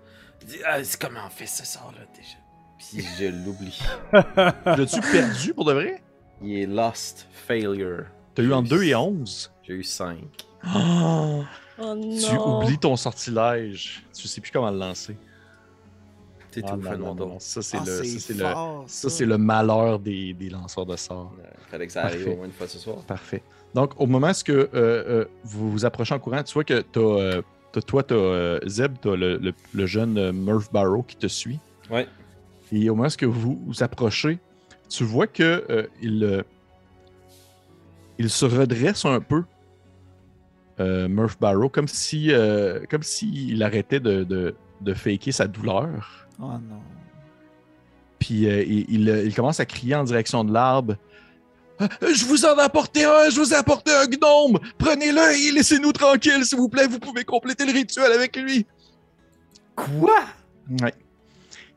[SPEAKER 2] Ah, c'est comment on fait ce sort-là, déjà? Puis je l'oublie.
[SPEAKER 1] L'as-tu perdu pour de vrai?
[SPEAKER 2] Il est lost, failure.
[SPEAKER 1] T'as eu en 2 et 11.
[SPEAKER 2] J'ai eu 5.
[SPEAKER 1] Oh,
[SPEAKER 5] Oh non.
[SPEAKER 1] tu oublies ton sortilège. Tu sais plus comment le lancer. Ça, c'est
[SPEAKER 3] Ah,
[SPEAKER 1] le, ça, le,
[SPEAKER 3] fort,
[SPEAKER 1] ça, c'est le malheur des, des lanceurs de sorts.
[SPEAKER 2] Fallait que ça arrive
[SPEAKER 1] Parfait.
[SPEAKER 2] au moins une fois ce soir.
[SPEAKER 1] Parfait. Donc, au moment où euh, euh, vous vous approchez en courant, tu vois que t'as, euh, t'as- toi, tu as Zeb, tu as le, le- le jeune euh, Murph Barrow qui te suit.
[SPEAKER 2] Ouais.
[SPEAKER 1] Et au moment où vous vous approchez, tu vois que euh, il, euh, il se redresse un peu, euh, Murph Barrow, comme si euh, comme s'il arrêtait de, de, de faker sa douleur.
[SPEAKER 3] Oh non.
[SPEAKER 1] Puis euh, il, il- il commence à crier en direction de l'arbre. Ah, Je vous en ai apporté un, je vous ai apporté un gnome. Prenez-le et laissez-nous tranquilles, s'il vous plaît. Vous pouvez compléter le rituel avec lui.
[SPEAKER 6] Quoi?
[SPEAKER 1] Ouais.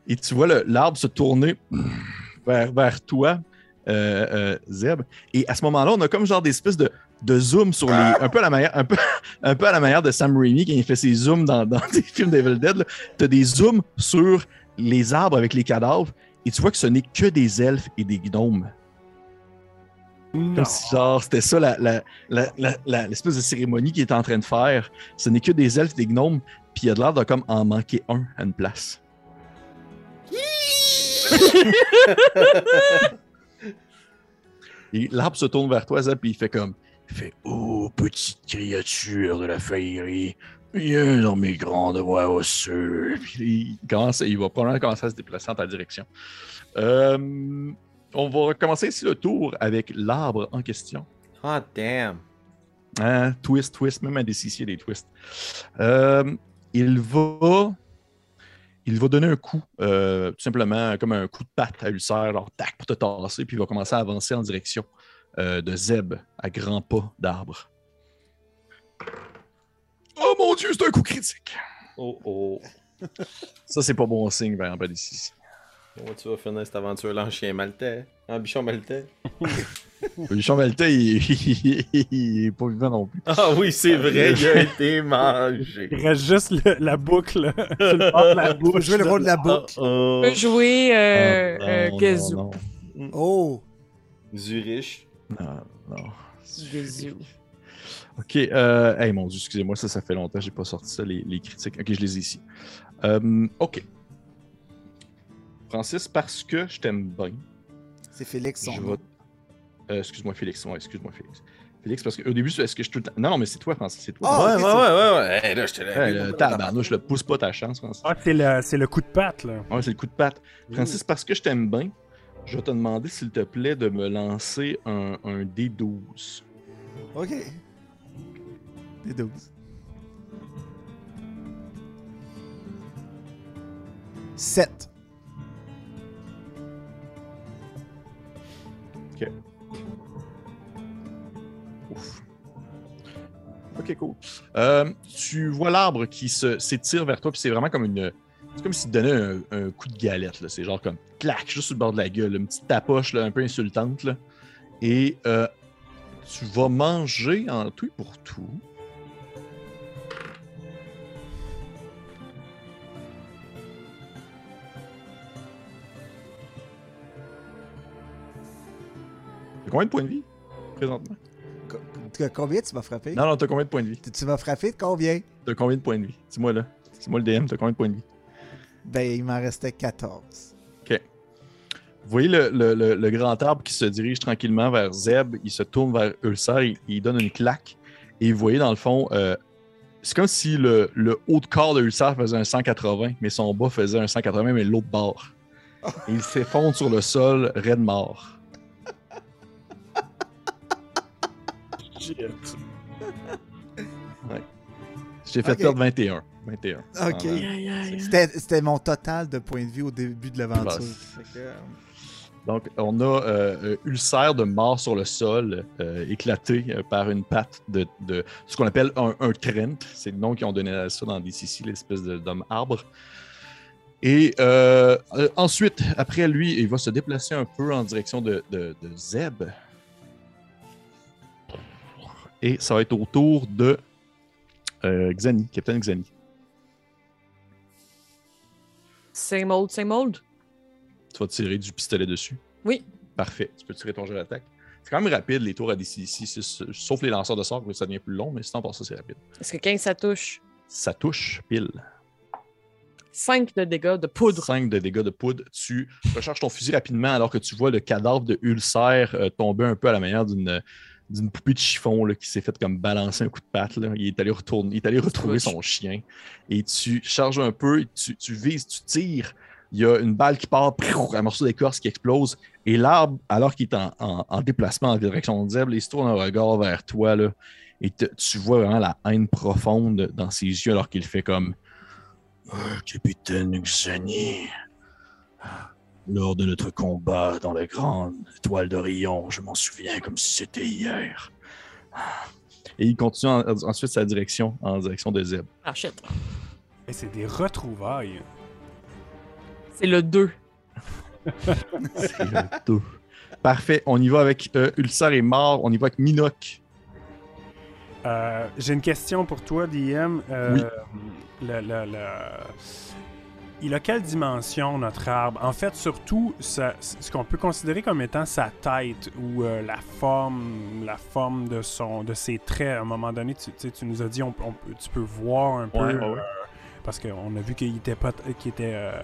[SPEAKER 1] Et tu vois l'arbre se tourner vers, vers toi, euh, euh, Zeb. Et à ce moment-là, on a comme genre des espèces de, de zoom sur les. Un peu, à la manière, un, peu, un peu à la manière de Sam Raimi quand il fait ses zooms dans, dans des films d'Evil Dead. Tu as des zooms sur les arbres avec les cadavres. Et tu vois que ce n'est que des elfes et des gnomes.
[SPEAKER 4] Non.
[SPEAKER 1] Comme si, genre, c'était ça la- la- la- la- la- l'espèce de cérémonie qu'il était en train de faire. Ce n'est que des elfes et des gnomes. Puis il y a de l'air de comme en manquer un à une place. Et l'arbre se tourne vers toi, Zeb, puis il fait comme. Il fait Oh, petite créature de la faillerie, viens dans mes grandes voies osseuses. Puis il, commence, il va probablement commencer à se déplacer en ta direction. Euh, on va recommencer ici le tour avec l'arbre en question.
[SPEAKER 2] Ah, damn.
[SPEAKER 1] Hein, twist, twist, même un des il y a des twists. Euh, il va. Il va donner un coup, euh, tout simplement comme un coup de patte à Ulcer, alors tac, pour te tasser, puis il va commencer à avancer en direction euh, de Zeb à grands pas d'arbre. Oh mon dieu, c'est un coup critique!
[SPEAKER 2] Oh, oh.
[SPEAKER 1] Ça, c'est pas bon signe un pas d'ici.
[SPEAKER 2] Comment tu vas finir cette aventure-là en chien maltais? En bichon maltais?
[SPEAKER 1] Le champ maltais, il, il- il est pas vivant non plus.
[SPEAKER 2] Ah oui, c'est vrai, il a été mangé.
[SPEAKER 4] Il reste juste le- la boucle sur le bord de la
[SPEAKER 3] Faut
[SPEAKER 4] bouche.
[SPEAKER 3] jouer le rôle de la boucle.
[SPEAKER 2] Oh,
[SPEAKER 5] peut jouer euh,
[SPEAKER 1] Ah,
[SPEAKER 5] euh,
[SPEAKER 1] non, non,
[SPEAKER 3] Oh!
[SPEAKER 2] Zurich.
[SPEAKER 1] Non, non, non.
[SPEAKER 5] Gazoo.
[SPEAKER 1] Ok, euh, hey, mon dieu, excusez-moi, ça, ça fait longtemps que j'ai pas sorti ça, les, les critiques. Ok, je les ai ici. Euh, ok. Francis, parce que je t'aime bien,
[SPEAKER 3] C'est Félix, son
[SPEAKER 1] vais. Euh, excuse-moi, Félix. Ouais, excuse-moi, Félix. Félix, parce qu'au début, est-ce que je te. Non, non, mais c'est toi, Francis, c'est toi.
[SPEAKER 3] Ah,
[SPEAKER 2] ouais, ouais,
[SPEAKER 3] c'est-
[SPEAKER 2] ouais, ouais, ouais. Hey, là, je te l'ai
[SPEAKER 1] tabarnouche, le pousse pas ta chance, Francis.
[SPEAKER 4] Ah, c'est le, c'est le coup de patte, là.
[SPEAKER 1] Ouais, c'est le coup de patte. Francis, parce que je t'aime bien, je vais te demander, s'il te plaît, de me lancer un, un D12.
[SPEAKER 3] Ok. Des 12. Sept.
[SPEAKER 1] Ouf. Ok, cool. Euh, tu vois l'arbre qui s'étire vers toi, puis c'est vraiment comme une. C'est comme s'il te donnait un, un coup de galette. là. C'est genre comme clac, juste sur le bord de la gueule. Une petite tapoche là, un peu insultante. Là. Et euh, tu vas manger en tout et pour tout. T'as combien de points de vie présentement?
[SPEAKER 3] Que- Combien tu m'as frappé?
[SPEAKER 1] Non, non, t'as combien de points de vie?
[SPEAKER 3] Tu- Tu m'as frappé de combien?
[SPEAKER 1] T'as combien de points de vie? Dis-moi là. Dis-moi le DM, t'as combien de points de vie?
[SPEAKER 3] Ben, il m'en restait 14.
[SPEAKER 1] Vous voyez le, le- le- le grand arbre qui se dirige tranquillement vers Zeb, il se tourne vers Ulcer, il, il donne une claque. Et vous voyez dans le fond, euh, c'est comme si le, le haut de corps de Ulcer faisait un 180, mais son bas faisait un 180, mais l'autre bord. Et il s'effondre sur le sol, raide mort. J'ai fait
[SPEAKER 3] Ok.
[SPEAKER 1] perdre 21. 21.
[SPEAKER 3] Ok. C'était mon total de points de vue au début de l'aventure.
[SPEAKER 1] Bah,
[SPEAKER 3] euh,
[SPEAKER 1] Donc, on a euh, euh, ulcère de mort sur le sol, euh, éclaté euh, par une patte de, de ce qu'on appelle un, un trent. C'est le nom qu'ils ont donné à ça dans DCC, l'espèce d'homme arbre. Et ensuite, après lui, il va se déplacer un peu en direction de, de- de Zeb. Et ça va être au tour de euh, Xani, Captain Xani.
[SPEAKER 5] Same old, same old.
[SPEAKER 1] Tu vas tirer du pistolet dessus.
[SPEAKER 5] Oui.
[SPEAKER 1] Parfait. Tu peux tirer ton jeu d'attaque. C'est quand même rapide, les tours à DCC, c'est- sauf les lanceurs de sorts, ça devient plus long, mais sinon, pour ça, c'est rapide.
[SPEAKER 5] Est-ce que 15 ça touche?
[SPEAKER 1] Ça touche, pile.
[SPEAKER 5] 5 de dégâts de poudre.
[SPEAKER 1] 5 de dégâts de poudre. Tu recharges ton fusil rapidement alors que tu vois le cadavre de Ulcer euh, tomber un peu à la manière d'une d'une poupée de chiffon là, qui s'est fait comme balancer un coup de patte. là. Il est allé retourner, il est allé retrouver son chien. Et tu charges un peu, tu, tu vises, tu tires. Il y a une balle qui part, un morceau d'écorce qui explose. Et l'arbre, alors qu'il est en, en- en déplacement en direction de Zeb, il se tourne un regard vers toi. Là, et te- tu vois vraiment la haine profonde dans ses yeux alors qu'il fait comme Ah, Capitaine Xani, lors de notre combat dans la grande toile d'Orion. Je m'en souviens comme si c'était hier. Et il continue en- ensuite sa direction, en direction de Zeb.
[SPEAKER 5] Ah shit.
[SPEAKER 4] Et c'est des retrouvailles.
[SPEAKER 5] C'est le 2.
[SPEAKER 1] C'est le deux. Parfait. On y va avec euh, Ulcer et Mort. On y va avec Minoc.
[SPEAKER 4] Euh, J'ai une question pour toi, DM. Euh,
[SPEAKER 1] Oui.
[SPEAKER 4] le- le- le- Il a quelle dimension, notre arbre? En fait, surtout, ça- ce qu'on peut considérer comme étant sa tête ou euh, la forme la forme de, son, de ses traits. À un moment donné, tu, nous as dit, on, on peut- tu peux voir un peu...
[SPEAKER 1] Ouais, ouais, ouais.
[SPEAKER 4] euh, parce qu'on a vu qu'il était pas... qu'il était... euh,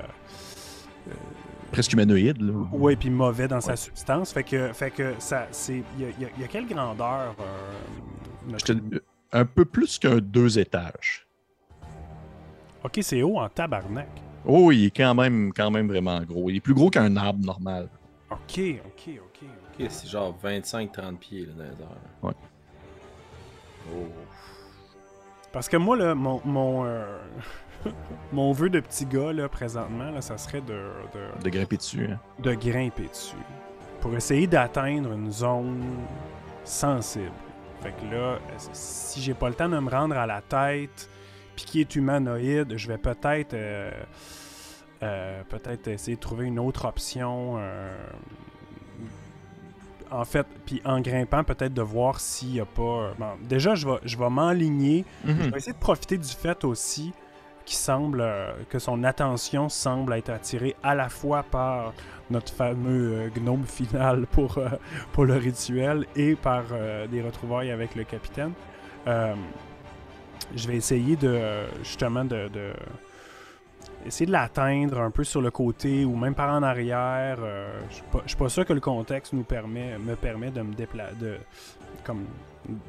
[SPEAKER 1] Presque humanoïde. Là.
[SPEAKER 4] oui, puis mauvais dans sa
[SPEAKER 1] Ouais.
[SPEAKER 4] substance. Fait que, fait que ça, c'est, il y a, y y quelle grandeur euh, notre-
[SPEAKER 1] Je te- Un peu plus qu'un deux étages.
[SPEAKER 4] Ok, c'est haut en tabarnak.
[SPEAKER 1] Oh, il est quand même, quand même vraiment gros. Il est plus gros qu'un arbre normal.
[SPEAKER 4] Ok, ok, ok. ok.
[SPEAKER 2] Ok, c'est genre 25-30 pieds là, dans les.
[SPEAKER 1] Ouais.
[SPEAKER 2] Oh.
[SPEAKER 4] Parce que moi, là, mon, mon, euh, mon vœu de petit gars, là, présentement, là, ça serait de, de,
[SPEAKER 1] De grimper dessus. hein.
[SPEAKER 4] de grimper dessus. Pour essayer d'atteindre une zone sensible. Fait que là, si j'ai pas le temps de me rendre à la tête, puis qui est humanoïde, je vais peut-être euh, euh, peut-être essayer de trouver une autre option. euh, en fait, puis en grimpant, peut-être de voir s'il y a pas. bon, déjà, je vais, je vais m'enligner. Je vais essayer de profiter du fait aussi qu'il semble que son attention semble être attirée à la fois par notre fameux gnome final pour, pour le rituel et par des retrouvailles avec le capitaine. Je vais essayer de justement de, de- essayer de l'atteindre un peu sur le côté ou même par en arrière. Euh, je suis pas- sûr que le contexte nous permet me permet de me déplacer de comme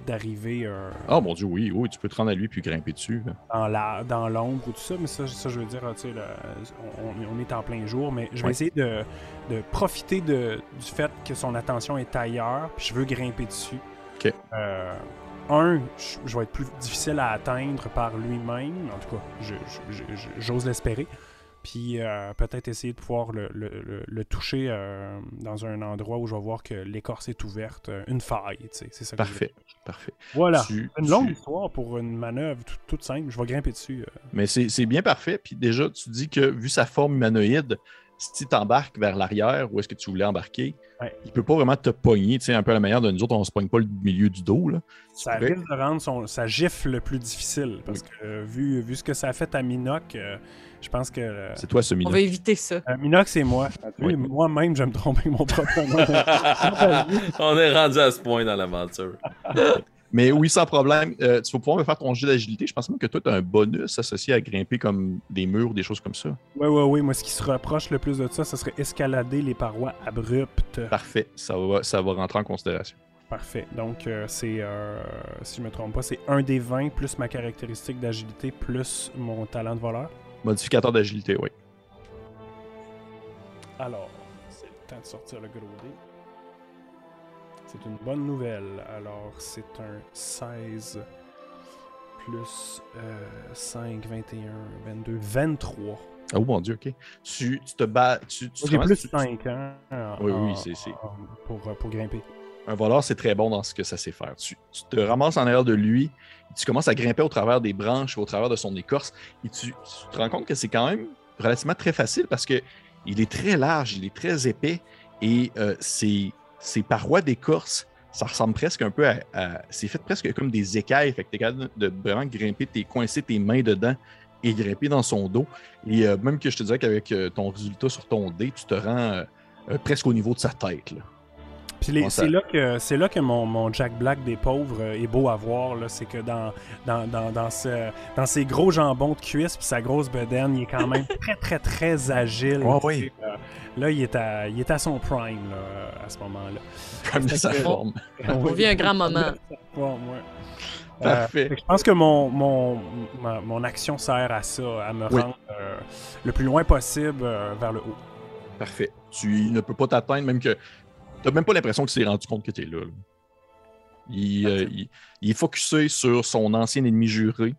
[SPEAKER 4] d'arriver euh,
[SPEAKER 1] Oh mon dieu, oui, oui, tu peux te rendre à lui puis grimper dessus.
[SPEAKER 4] dans la dans l'ombre ou tout ça, mais ça, ça je veux dire, tu sais, là, on, on est en plein jour, mais je vais essayer de, de profiter de, du fait que son attention est ailleurs, puis je veux grimper dessus.
[SPEAKER 1] Ok.
[SPEAKER 4] Euh, un, je, vais être plus difficile à atteindre par lui-même, en tout cas, j'ose l'espérer. Puis euh, peut-être essayer de pouvoir le, le- le- le toucher euh, dans un endroit où je vais voir que l'écorce est ouverte, euh, une faille, tu sais, c'est ça. que
[SPEAKER 1] Parfait, parfait.
[SPEAKER 4] Voilà.
[SPEAKER 1] Tu-
[SPEAKER 4] Une
[SPEAKER 1] tu-
[SPEAKER 4] longue histoire pour une manœuvre tout- toute simple. Je vais grimper dessus. euh.
[SPEAKER 1] Mais c'est c'est bien parfait. Puis déjà, tu dis que vu sa forme humanoïde, si tu embarques vers l'arrière, où est-ce que tu voulais embarquer,
[SPEAKER 4] Ouais.
[SPEAKER 1] il peut pas vraiment te pogner. Tu sais, un peu à la manière de nous autres, on se pogne pas le milieu du dos. Là.
[SPEAKER 4] Ça
[SPEAKER 1] pourrais-
[SPEAKER 4] risque de rendre son, sa gifle le plus difficile. Parce
[SPEAKER 1] Oui.
[SPEAKER 4] que euh, vu, vu ce que ça a fait à Minoc, euh, je pense que. euh,
[SPEAKER 1] C'est toi, ce
[SPEAKER 5] On
[SPEAKER 1] Minoc.
[SPEAKER 5] va éviter ça.
[SPEAKER 4] euh, Minoc, c'est moi.
[SPEAKER 1] Oui.
[SPEAKER 4] Oui, Moi-même, je vais me tromper avec mon propre nom.
[SPEAKER 2] On est rendu à ce point dans l'aventure.
[SPEAKER 1] Mais oui, sans problème. Euh, tu vas pouvoir me faire ton jet d'agilité. Je pense même que toi, tu as un bonus associé à grimper comme des murs, des choses comme ça.
[SPEAKER 4] oui, oui, oui. Moi, ce qui se rapproche le plus de ça, ce serait escalader les parois abruptes.
[SPEAKER 1] Parfait. Ça va, ça va rentrer en considération.
[SPEAKER 4] Parfait. Donc, euh, c'est, euh, si je me trompe pas, c'est un des 20 plus ma caractéristique d'agilité plus mon talent de voleur.
[SPEAKER 1] Modificateur d'agilité, oui.
[SPEAKER 4] Alors, c'est le temps de sortir le gros dé. C'est une bonne nouvelle. Alors, c'est un 16 plus euh, 5, 21, 22, 23.
[SPEAKER 1] Oh mon dieu, ok. Tu, tu te bats. Tu, tu te
[SPEAKER 4] J'ai plus 5 hein, en-
[SPEAKER 1] Oui, oui, c'est- c'est-
[SPEAKER 4] Pour, euh, pour grimper.
[SPEAKER 1] Un voleur, c'est très bon dans ce que ça sait faire. Tu, tu te ramasses en arrière de lui, tu commences à grimper au travers des branches, au travers de son écorce, et tu, te rends compte que c'est quand même relativement très facile parce que il est très large, il est très épais, et euh, ses, ses parois d'écorce, ça ressemble presque un peu à. c'est fait presque comme des écailles, fait que tu es capable de vraiment grimper, t'es coincé tes mains dedans et grimper dans son dos. Et euh, même que je te dirais qu'avec euh, ton résultat sur ton dé, tu te rends euh, presque au niveau de sa tête.
[SPEAKER 4] Puis les-
[SPEAKER 1] Comment ça-
[SPEAKER 4] c'est là que c'est là que mon, mon Jack Black des pauvres euh, est beau à voir. là. C'est que dans, dans, dans, dans, ce, dans ses gros jambons de cuisse puis sa grosse bedaine, il est quand même très, très, très agile. Euh, là, il est, à, il est à son prime là, à ce moment-là.
[SPEAKER 1] Comme de sa
[SPEAKER 4] que-
[SPEAKER 1] forme.
[SPEAKER 5] On vit un grand moment.
[SPEAKER 4] Bon, ouais. Euh, je pense que mon, mon, ma- mon action sert à ça, à me
[SPEAKER 1] Oui.
[SPEAKER 4] rendre euh, le plus loin possible euh, vers le haut.
[SPEAKER 1] Parfait. Tu ne peux pas t'atteindre, même que. Tu n'as même pas l'impression qu'il s'est rendu compte que tu es là. là. Il, euh, il- il est focusé sur son ancien ennemi juré,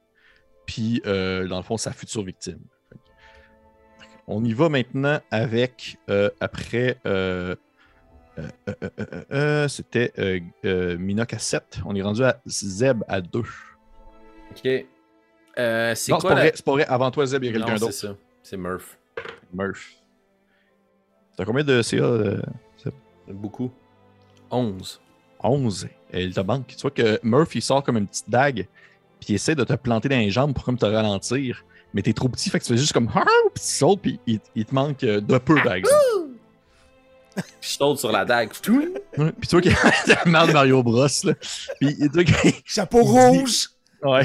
[SPEAKER 1] puis euh, dans le fond, sa future victime. On y va maintenant avec, euh, après, c'était Minoc à 7. On est rendu à Zeb à 2.
[SPEAKER 2] Ok. Euh, c'est
[SPEAKER 1] Non,
[SPEAKER 2] quoi la...
[SPEAKER 1] c'est pas vrai. Avant toi, Zeb, il y a quelqu'un d'autre.
[SPEAKER 2] c'est ça. C'est Murph.
[SPEAKER 1] Murph. T'as combien de CA
[SPEAKER 2] Beaucoup. 11.
[SPEAKER 1] 11. Et il te manque. Tu vois que Murph, il sort comme une petite dague, puis il essaie de te planter dans les jambes pour comme te ralentir. Mais t'es trop petit, fait que tu fais juste comme. Puis tu sautes, puis il, il te manque de peu, par exemple.
[SPEAKER 2] Je saute sur la dague.
[SPEAKER 1] Puis tu vois qu'il y a la merde de Mario Bros. Là. Puis tu vois qu'il-
[SPEAKER 3] Chapeau rouge!
[SPEAKER 1] Ouais.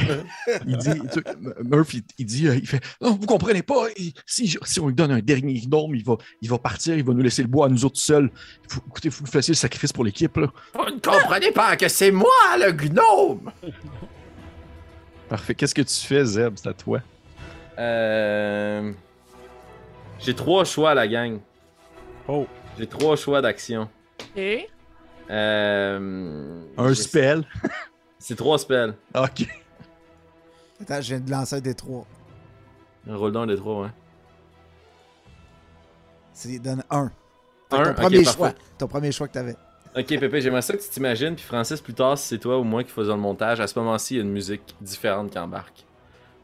[SPEAKER 1] Il dit, tu sais, Murph, il, il dit, euh, il fait, non, vous comprenez pas, il- si, je- si on lui donne un dernier gnome, il va, il va partir, il va nous laisser le bois à nous autres seuls. Faut, écoutez, vous fassiez le sacrifice pour l'équipe, là.
[SPEAKER 6] Vous ne comprenez pas que c'est moi le gnome
[SPEAKER 1] Parfait. Qu'est-ce que tu fais, Zeb? C'est à toi.
[SPEAKER 2] Euh... J'ai trois choix, la gang.
[SPEAKER 4] Oh,
[SPEAKER 2] J'ai trois choix d'action.
[SPEAKER 5] Ok.
[SPEAKER 2] Euh...
[SPEAKER 1] Un spell.
[SPEAKER 2] C'est trois spells.
[SPEAKER 1] Ok.
[SPEAKER 3] Attends, je viens de lancer un des trois.
[SPEAKER 2] Un rôle d'un des trois, ouais.
[SPEAKER 3] C'est donne un.
[SPEAKER 2] Un,
[SPEAKER 3] ton
[SPEAKER 2] ok,
[SPEAKER 3] premier
[SPEAKER 2] parfait.
[SPEAKER 3] choix. Ton premier choix que t'avais.
[SPEAKER 2] Ok, Pépé, j'aimerais ça que tu t'imagines, puis Francis, plus tard, si c'est toi ou moi qui faisons le montage, à ce moment-ci, il y a une musique différente qui embarque.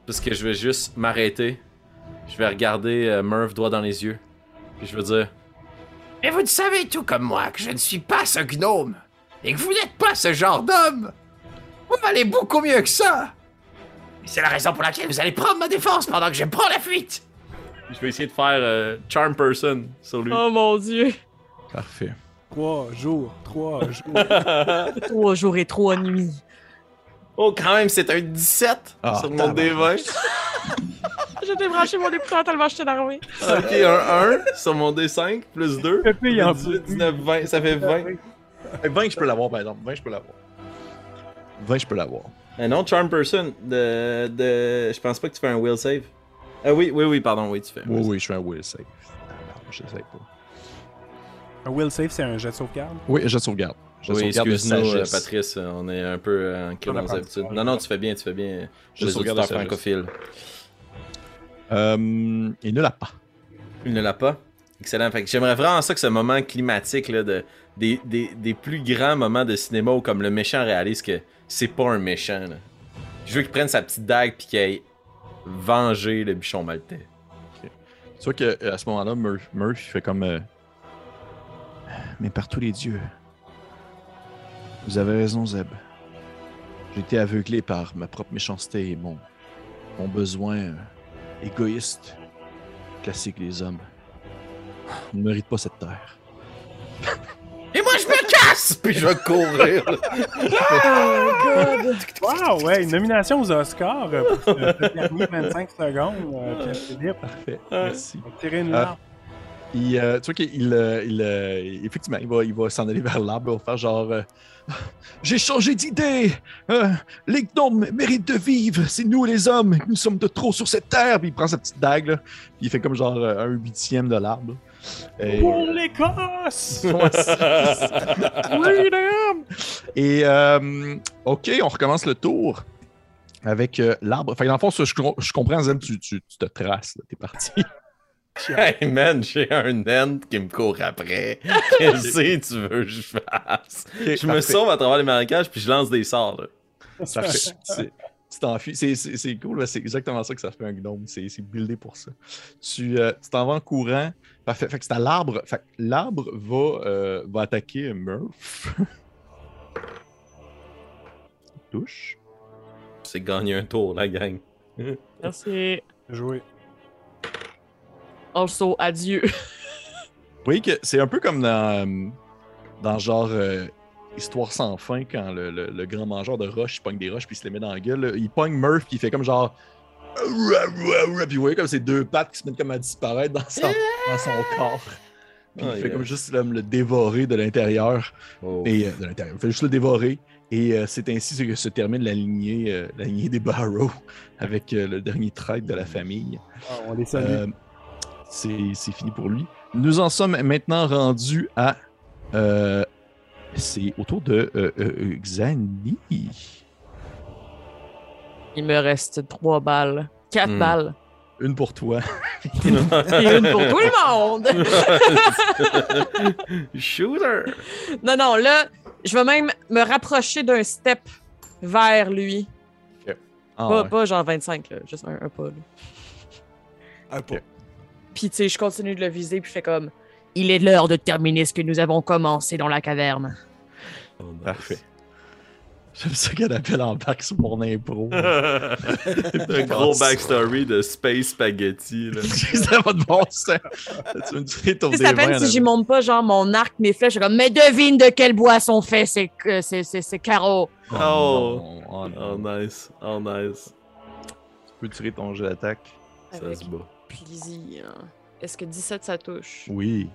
[SPEAKER 2] Parce que je vais juste m'arrêter, je vais regarder euh, Murph droit dans les yeux, puis je vais dire
[SPEAKER 6] Mais vous ne savez tout comme moi que je ne suis pas ce gnome et que vous n'êtes pas ce genre d'homme. Vous valez beaucoup mieux que ça. C'est la raison pour laquelle vous allez prendre ma défense pendant que je prends la fuite.
[SPEAKER 2] Je vais essayer de faire euh, Charm Person sur lui.
[SPEAKER 5] Oh mon dieu.
[SPEAKER 1] Parfait.
[SPEAKER 4] trois jours, trois jours.
[SPEAKER 5] Trois jours et trois nuits.
[SPEAKER 2] Oh, quand même, c'est un 17
[SPEAKER 1] Ah,
[SPEAKER 2] sur mon D20.
[SPEAKER 5] J'ai débranché mon écouteur tellement j'étais énervé.
[SPEAKER 2] Ok, un 1 sur mon D5, plus 2.
[SPEAKER 4] Pépé, il en
[SPEAKER 2] 18,
[SPEAKER 4] peut
[SPEAKER 2] 19, 20, ça fait 20.
[SPEAKER 1] 20, je peux l'avoir, par exemple. 20, je peux l'avoir. 20, je peux l'avoir.
[SPEAKER 2] Un non, Charm Person, de, de... Je pense pas que tu fais un will save. Ah oui, oui, oui, pardon, oui, tu fais. un
[SPEAKER 1] Oui, oui, je fais un will save. Ah, Je sais pas.
[SPEAKER 4] Un will save, c'est un jet de sauvegarde?
[SPEAKER 1] Oui, je sauvegarde. Je
[SPEAKER 2] Oui,
[SPEAKER 1] sauvegarde de
[SPEAKER 2] excuse-nous, euh. Patrice, on est un peu euh, ancré
[SPEAKER 4] On
[SPEAKER 2] dans nos habitudes. Non, non, tu fais bien, tu fais bien.
[SPEAKER 1] Je
[SPEAKER 2] les
[SPEAKER 1] sauvegarde
[SPEAKER 2] auditeurs
[SPEAKER 1] de
[SPEAKER 2] francophiles.
[SPEAKER 1] Euh, il ne l'a pas.
[SPEAKER 2] Il ne l'a pas. Excellent. Fait que j'aimerais vraiment ça que ce moment climatique là, de, des, des, des plus grands moments de cinéma où comme le méchant réalise que c'est pas un méchant. Je veux qu'il prenne sa petite dague puis qu'il aille venger le bichon maltais.
[SPEAKER 1] Tu vois qu'à ce moment-là, Murph, Murph fait comme. euh, Mais par tous les dieux. Vous avez raison, Zeb. J'ai été aveuglé par ma propre méchanceté et mon, mon besoin euh, égoïste, classique des hommes. On ne mérite pas cette terre.
[SPEAKER 6] Casse.
[SPEAKER 2] Puis je vais courir.
[SPEAKER 5] Oh god.
[SPEAKER 4] Wow, ouais, une nomination aux Oscars euh, pour ce ce dernier 25 secondes, euh, Pierre-Philippe.
[SPEAKER 1] Parfait. Merci.
[SPEAKER 4] On va tirer une
[SPEAKER 1] Ah.
[SPEAKER 4] larme.
[SPEAKER 1] Il, euh, tu vois qu'il euh, il, euh, effectivement, il va, il va s'en aller vers l'arbre, il va faire genre euh, J'ai changé d'idée! Euh, les gnomes méritent de vivre, c'est nous les hommes, nous sommes de trop sur cette terre! Puis il prend sa petite dague, là, puis il fait comme genre euh, un huitième de l'arbre. Et,
[SPEAKER 4] Pour l'Écosse!
[SPEAKER 1] oui, madame! Et euh, ok, on recommence le tour avec euh, l'arbre. Fait que dans le fond, ça, je, je comprends, Zem, tu, tu, tu te traces, là, t'es parti.
[SPEAKER 2] hey man, j'ai un naine qui me court après. Qu'est-ce que tu veux que je fasse? Je me sauve à travers les marécages puis je lance des sorts. Là.
[SPEAKER 1] Ça fait- c'est- Tu t'enfuis. C'est- cool, mais c'est exactement ça que ça fait un gnome. C'est c'est buildé pour ça. Tu euh, tu t'en vas en courant. Parfait. Fait que c'est à l'arbre. Fait que l'arbre va, euh, va attaquer Murph. Touche.
[SPEAKER 2] C'est gagner un tour, la gang.
[SPEAKER 5] Merci.
[SPEAKER 4] Joué.
[SPEAKER 5] Also, adieu.
[SPEAKER 1] Vous voyez que c'est un peu comme dans, euh, dans genre euh, Histoire sans fin, quand le, le- le grand mangeur de roches il pogne des roches puis il se les met dans la gueule. là. Il pogne Murph puis il fait comme genre. Puis vous voyez comme ces deux pattes qui se mettent comme à disparaître dans son, dans son corps. Puis il fait comme juste là, le dévorer de l'intérieur.
[SPEAKER 2] Oh.
[SPEAKER 1] Et euh, de l'intérieur. Il fait juste le dévorer. Et euh, c'est ainsi que se termine la lignée, euh, la lignée des Barrow avec euh, le dernier traître de la famille.
[SPEAKER 4] Ah, on les salue.
[SPEAKER 1] Euh, c'est c'est fini pour lui. Nous en sommes maintenant rendus à. euh, c'est autour de euh, euh, Xani.
[SPEAKER 5] Il me reste trois balles. Quatre
[SPEAKER 2] Hmm.
[SPEAKER 5] balles.
[SPEAKER 1] Une pour toi.
[SPEAKER 5] Et une pour tout le monde.
[SPEAKER 2] Shooter!
[SPEAKER 5] non, non, là, je vais même me rapprocher d'un step vers lui.
[SPEAKER 1] Ah,
[SPEAKER 5] pas,
[SPEAKER 1] ouais.
[SPEAKER 5] pas genre 25, là, juste un, un pas. là.
[SPEAKER 3] Un pas.
[SPEAKER 5] Puis, tu sais, je continue de le viser, puis je fais comme Il est l'heure de terminer ce que nous avons commencé dans la caverne.
[SPEAKER 1] Parfait. J'aime ça qu'elle appelle en bac sur mon impro.
[SPEAKER 2] Un gros backstory de Space Spaghetti. Là.
[SPEAKER 1] ça va de bon sens. Tu me
[SPEAKER 5] à
[SPEAKER 1] les
[SPEAKER 5] peine
[SPEAKER 1] mains
[SPEAKER 5] si j'y monte pas, genre, mon arc, mes flèches, je suis comme Mais devine de quel bois sont faits ces, euh, ces, ces, ces carreaux.
[SPEAKER 2] Oh.
[SPEAKER 1] Oh, non.
[SPEAKER 2] Oh, nice. Oh, nice.
[SPEAKER 1] Tu peux tirer ton jeu d'attaque.
[SPEAKER 2] Ça se bat.
[SPEAKER 5] plaisir. Est-ce que 17 ça touche?
[SPEAKER 1] Oui.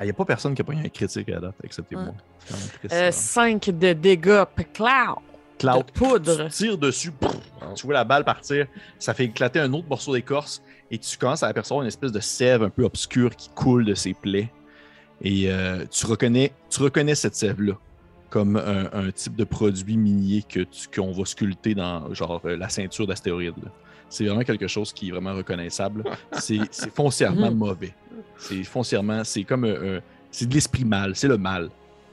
[SPEAKER 1] Il n'y a pas personne qui a pas eu un critique à date, excepté moi. C'est quand même triste,
[SPEAKER 5] euh. 5 de dégâts. Cloud.
[SPEAKER 1] Cloud.
[SPEAKER 5] De poudre.
[SPEAKER 1] Tu tires dessus, tu vois la balle partir, ça fait éclater un autre morceau d'écorce et tu commences à apercevoir une espèce de sève un peu obscure qui coule de ses plaies. Et euh, tu, reconnais, tu reconnais cette sève-là comme un, un type de produit minier que qu'on va sculpter dans genre euh, la ceinture d'astéroïdes. C'est vraiment quelque chose qui est vraiment reconnaissable. C'est foncièrement
[SPEAKER 5] Mhm.
[SPEAKER 1] mauvais. C'est foncièrement, c'est comme euh, euh, c'est de l'esprit mal, c'est le mal,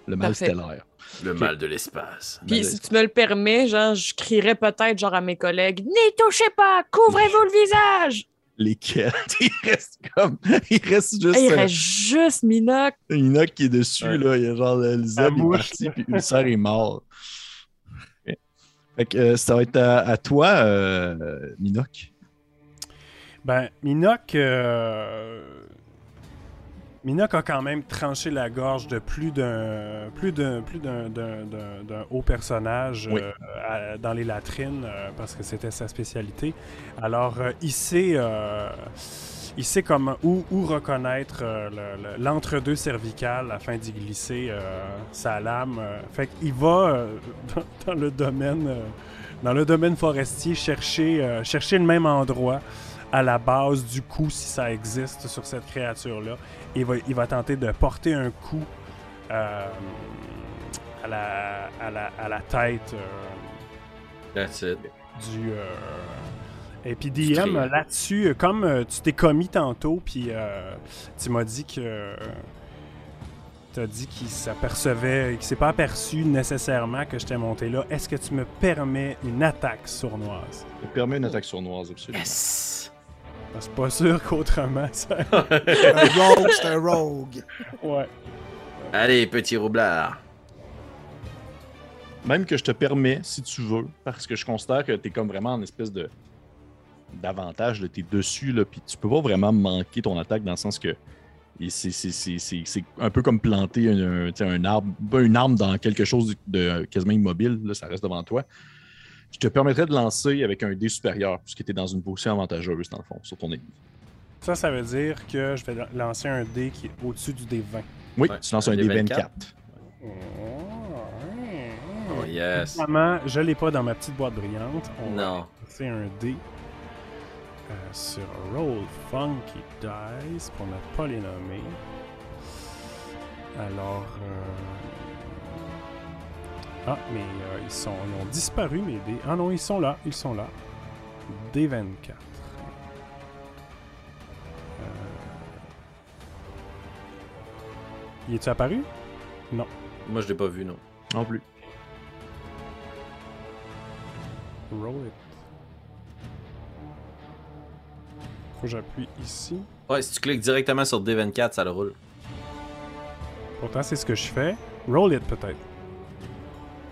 [SPEAKER 1] le mal
[SPEAKER 5] Parfait.
[SPEAKER 1] stellaire.
[SPEAKER 2] Le mal de l'espace.
[SPEAKER 5] Puis si tu me le permets, genre, je crierais peut-être genre à mes collègues N'y touchez pas, couvrez-vous le visage.
[SPEAKER 1] lesquels? Il reste comme il reste juste
[SPEAKER 5] il
[SPEAKER 1] euh,
[SPEAKER 5] reste juste Minoc.
[SPEAKER 1] Inoc qui est dessus
[SPEAKER 2] Ouais.
[SPEAKER 1] là il y a genre le Zeb
[SPEAKER 4] La
[SPEAKER 1] est parti puis Ulcer est mort. Fait que euh, ça va être à, à toi euh, Minoc
[SPEAKER 4] Ben, Minoc. euh, Minoc a quand même tranché la gorge de plus d'un plus d'un plus d'un d'un- d'un- d'un haut personnage
[SPEAKER 1] Oui.
[SPEAKER 4] euh, à- dans les latrines euh, parce que c'était sa spécialité. Alors euh, il sait il sait comment où, où reconnaître euh, le- le- l'entre-deux cervical afin d'y glisser euh, sa lame. euh. fait qu'il va dans, dans le domaine dans le domaine forestier chercher chercher le même endroit à la base du coup si ça existe sur cette créature-là. Il va, il va tenter de porter un coup euh, à, la, à, la, à la tête euh,
[SPEAKER 2] That's it.
[SPEAKER 4] du... euh, Et puis DM, là-dessus, euh, comme euh, tu t'es commis tantôt, puis euh, tu m'as dit que... T'as dit qu'il s'apercevait, qu'il s'est pas aperçu nécessairement que j'étais monté là. Est-ce que tu me permets une attaque sournoise?
[SPEAKER 1] ça te permet une attaque sournoise absolument
[SPEAKER 2] Yes!
[SPEAKER 4] Parce que pas sûr qu'autrement, ça...
[SPEAKER 3] Un rogue, c'est un rogue.
[SPEAKER 4] ouais.
[SPEAKER 2] Allez, petit roublard.
[SPEAKER 1] même que je te permets si tu veux parce que je considère que tu es comme vraiment en espèce de d'avantage tu es dessus là puis tu peux pas vraiment manquer ton attaque dans le sens que c'est- c'est c'est- c'est- c'est un peu comme planter un, un- arbre, pas une arme dans quelque chose de quasiment immobile, là, ça reste devant toi. Je te permettrais de lancer avec un dé supérieur, puisque tu es dans une position avantageuse, dans le fond, sur ton ennemi.
[SPEAKER 4] Ça, ça veut dire que je vais lan- lancer un dé qui est au-dessus du dé 20.
[SPEAKER 1] Oui,
[SPEAKER 2] Ouais,
[SPEAKER 1] tu lances
[SPEAKER 2] un
[SPEAKER 1] un
[SPEAKER 2] dé
[SPEAKER 1] dé
[SPEAKER 2] 24.
[SPEAKER 1] 24.
[SPEAKER 2] Oh yes.
[SPEAKER 4] Évidemment, je l'ai pas dans ma petite boîte brillante. On
[SPEAKER 2] Non.
[SPEAKER 4] lancer un dé sur Roll Funky Dice pour ne pas les nommer. Alors. euh, Ah, mais euh, ils, sont, ils ont disparu, mes dés. Ah non, ils sont là, ils sont là. D24. Euh... Y est-tu apparu?
[SPEAKER 2] Moi, je l'ai pas vu, non.
[SPEAKER 1] Non plus.
[SPEAKER 4] Roll it. Faut que j'appuie ici.
[SPEAKER 2] Ouais, si tu cliques directement sur D24, ça le roule.
[SPEAKER 4] Pourtant, c'est ce que je fais. Roll it, peut-être.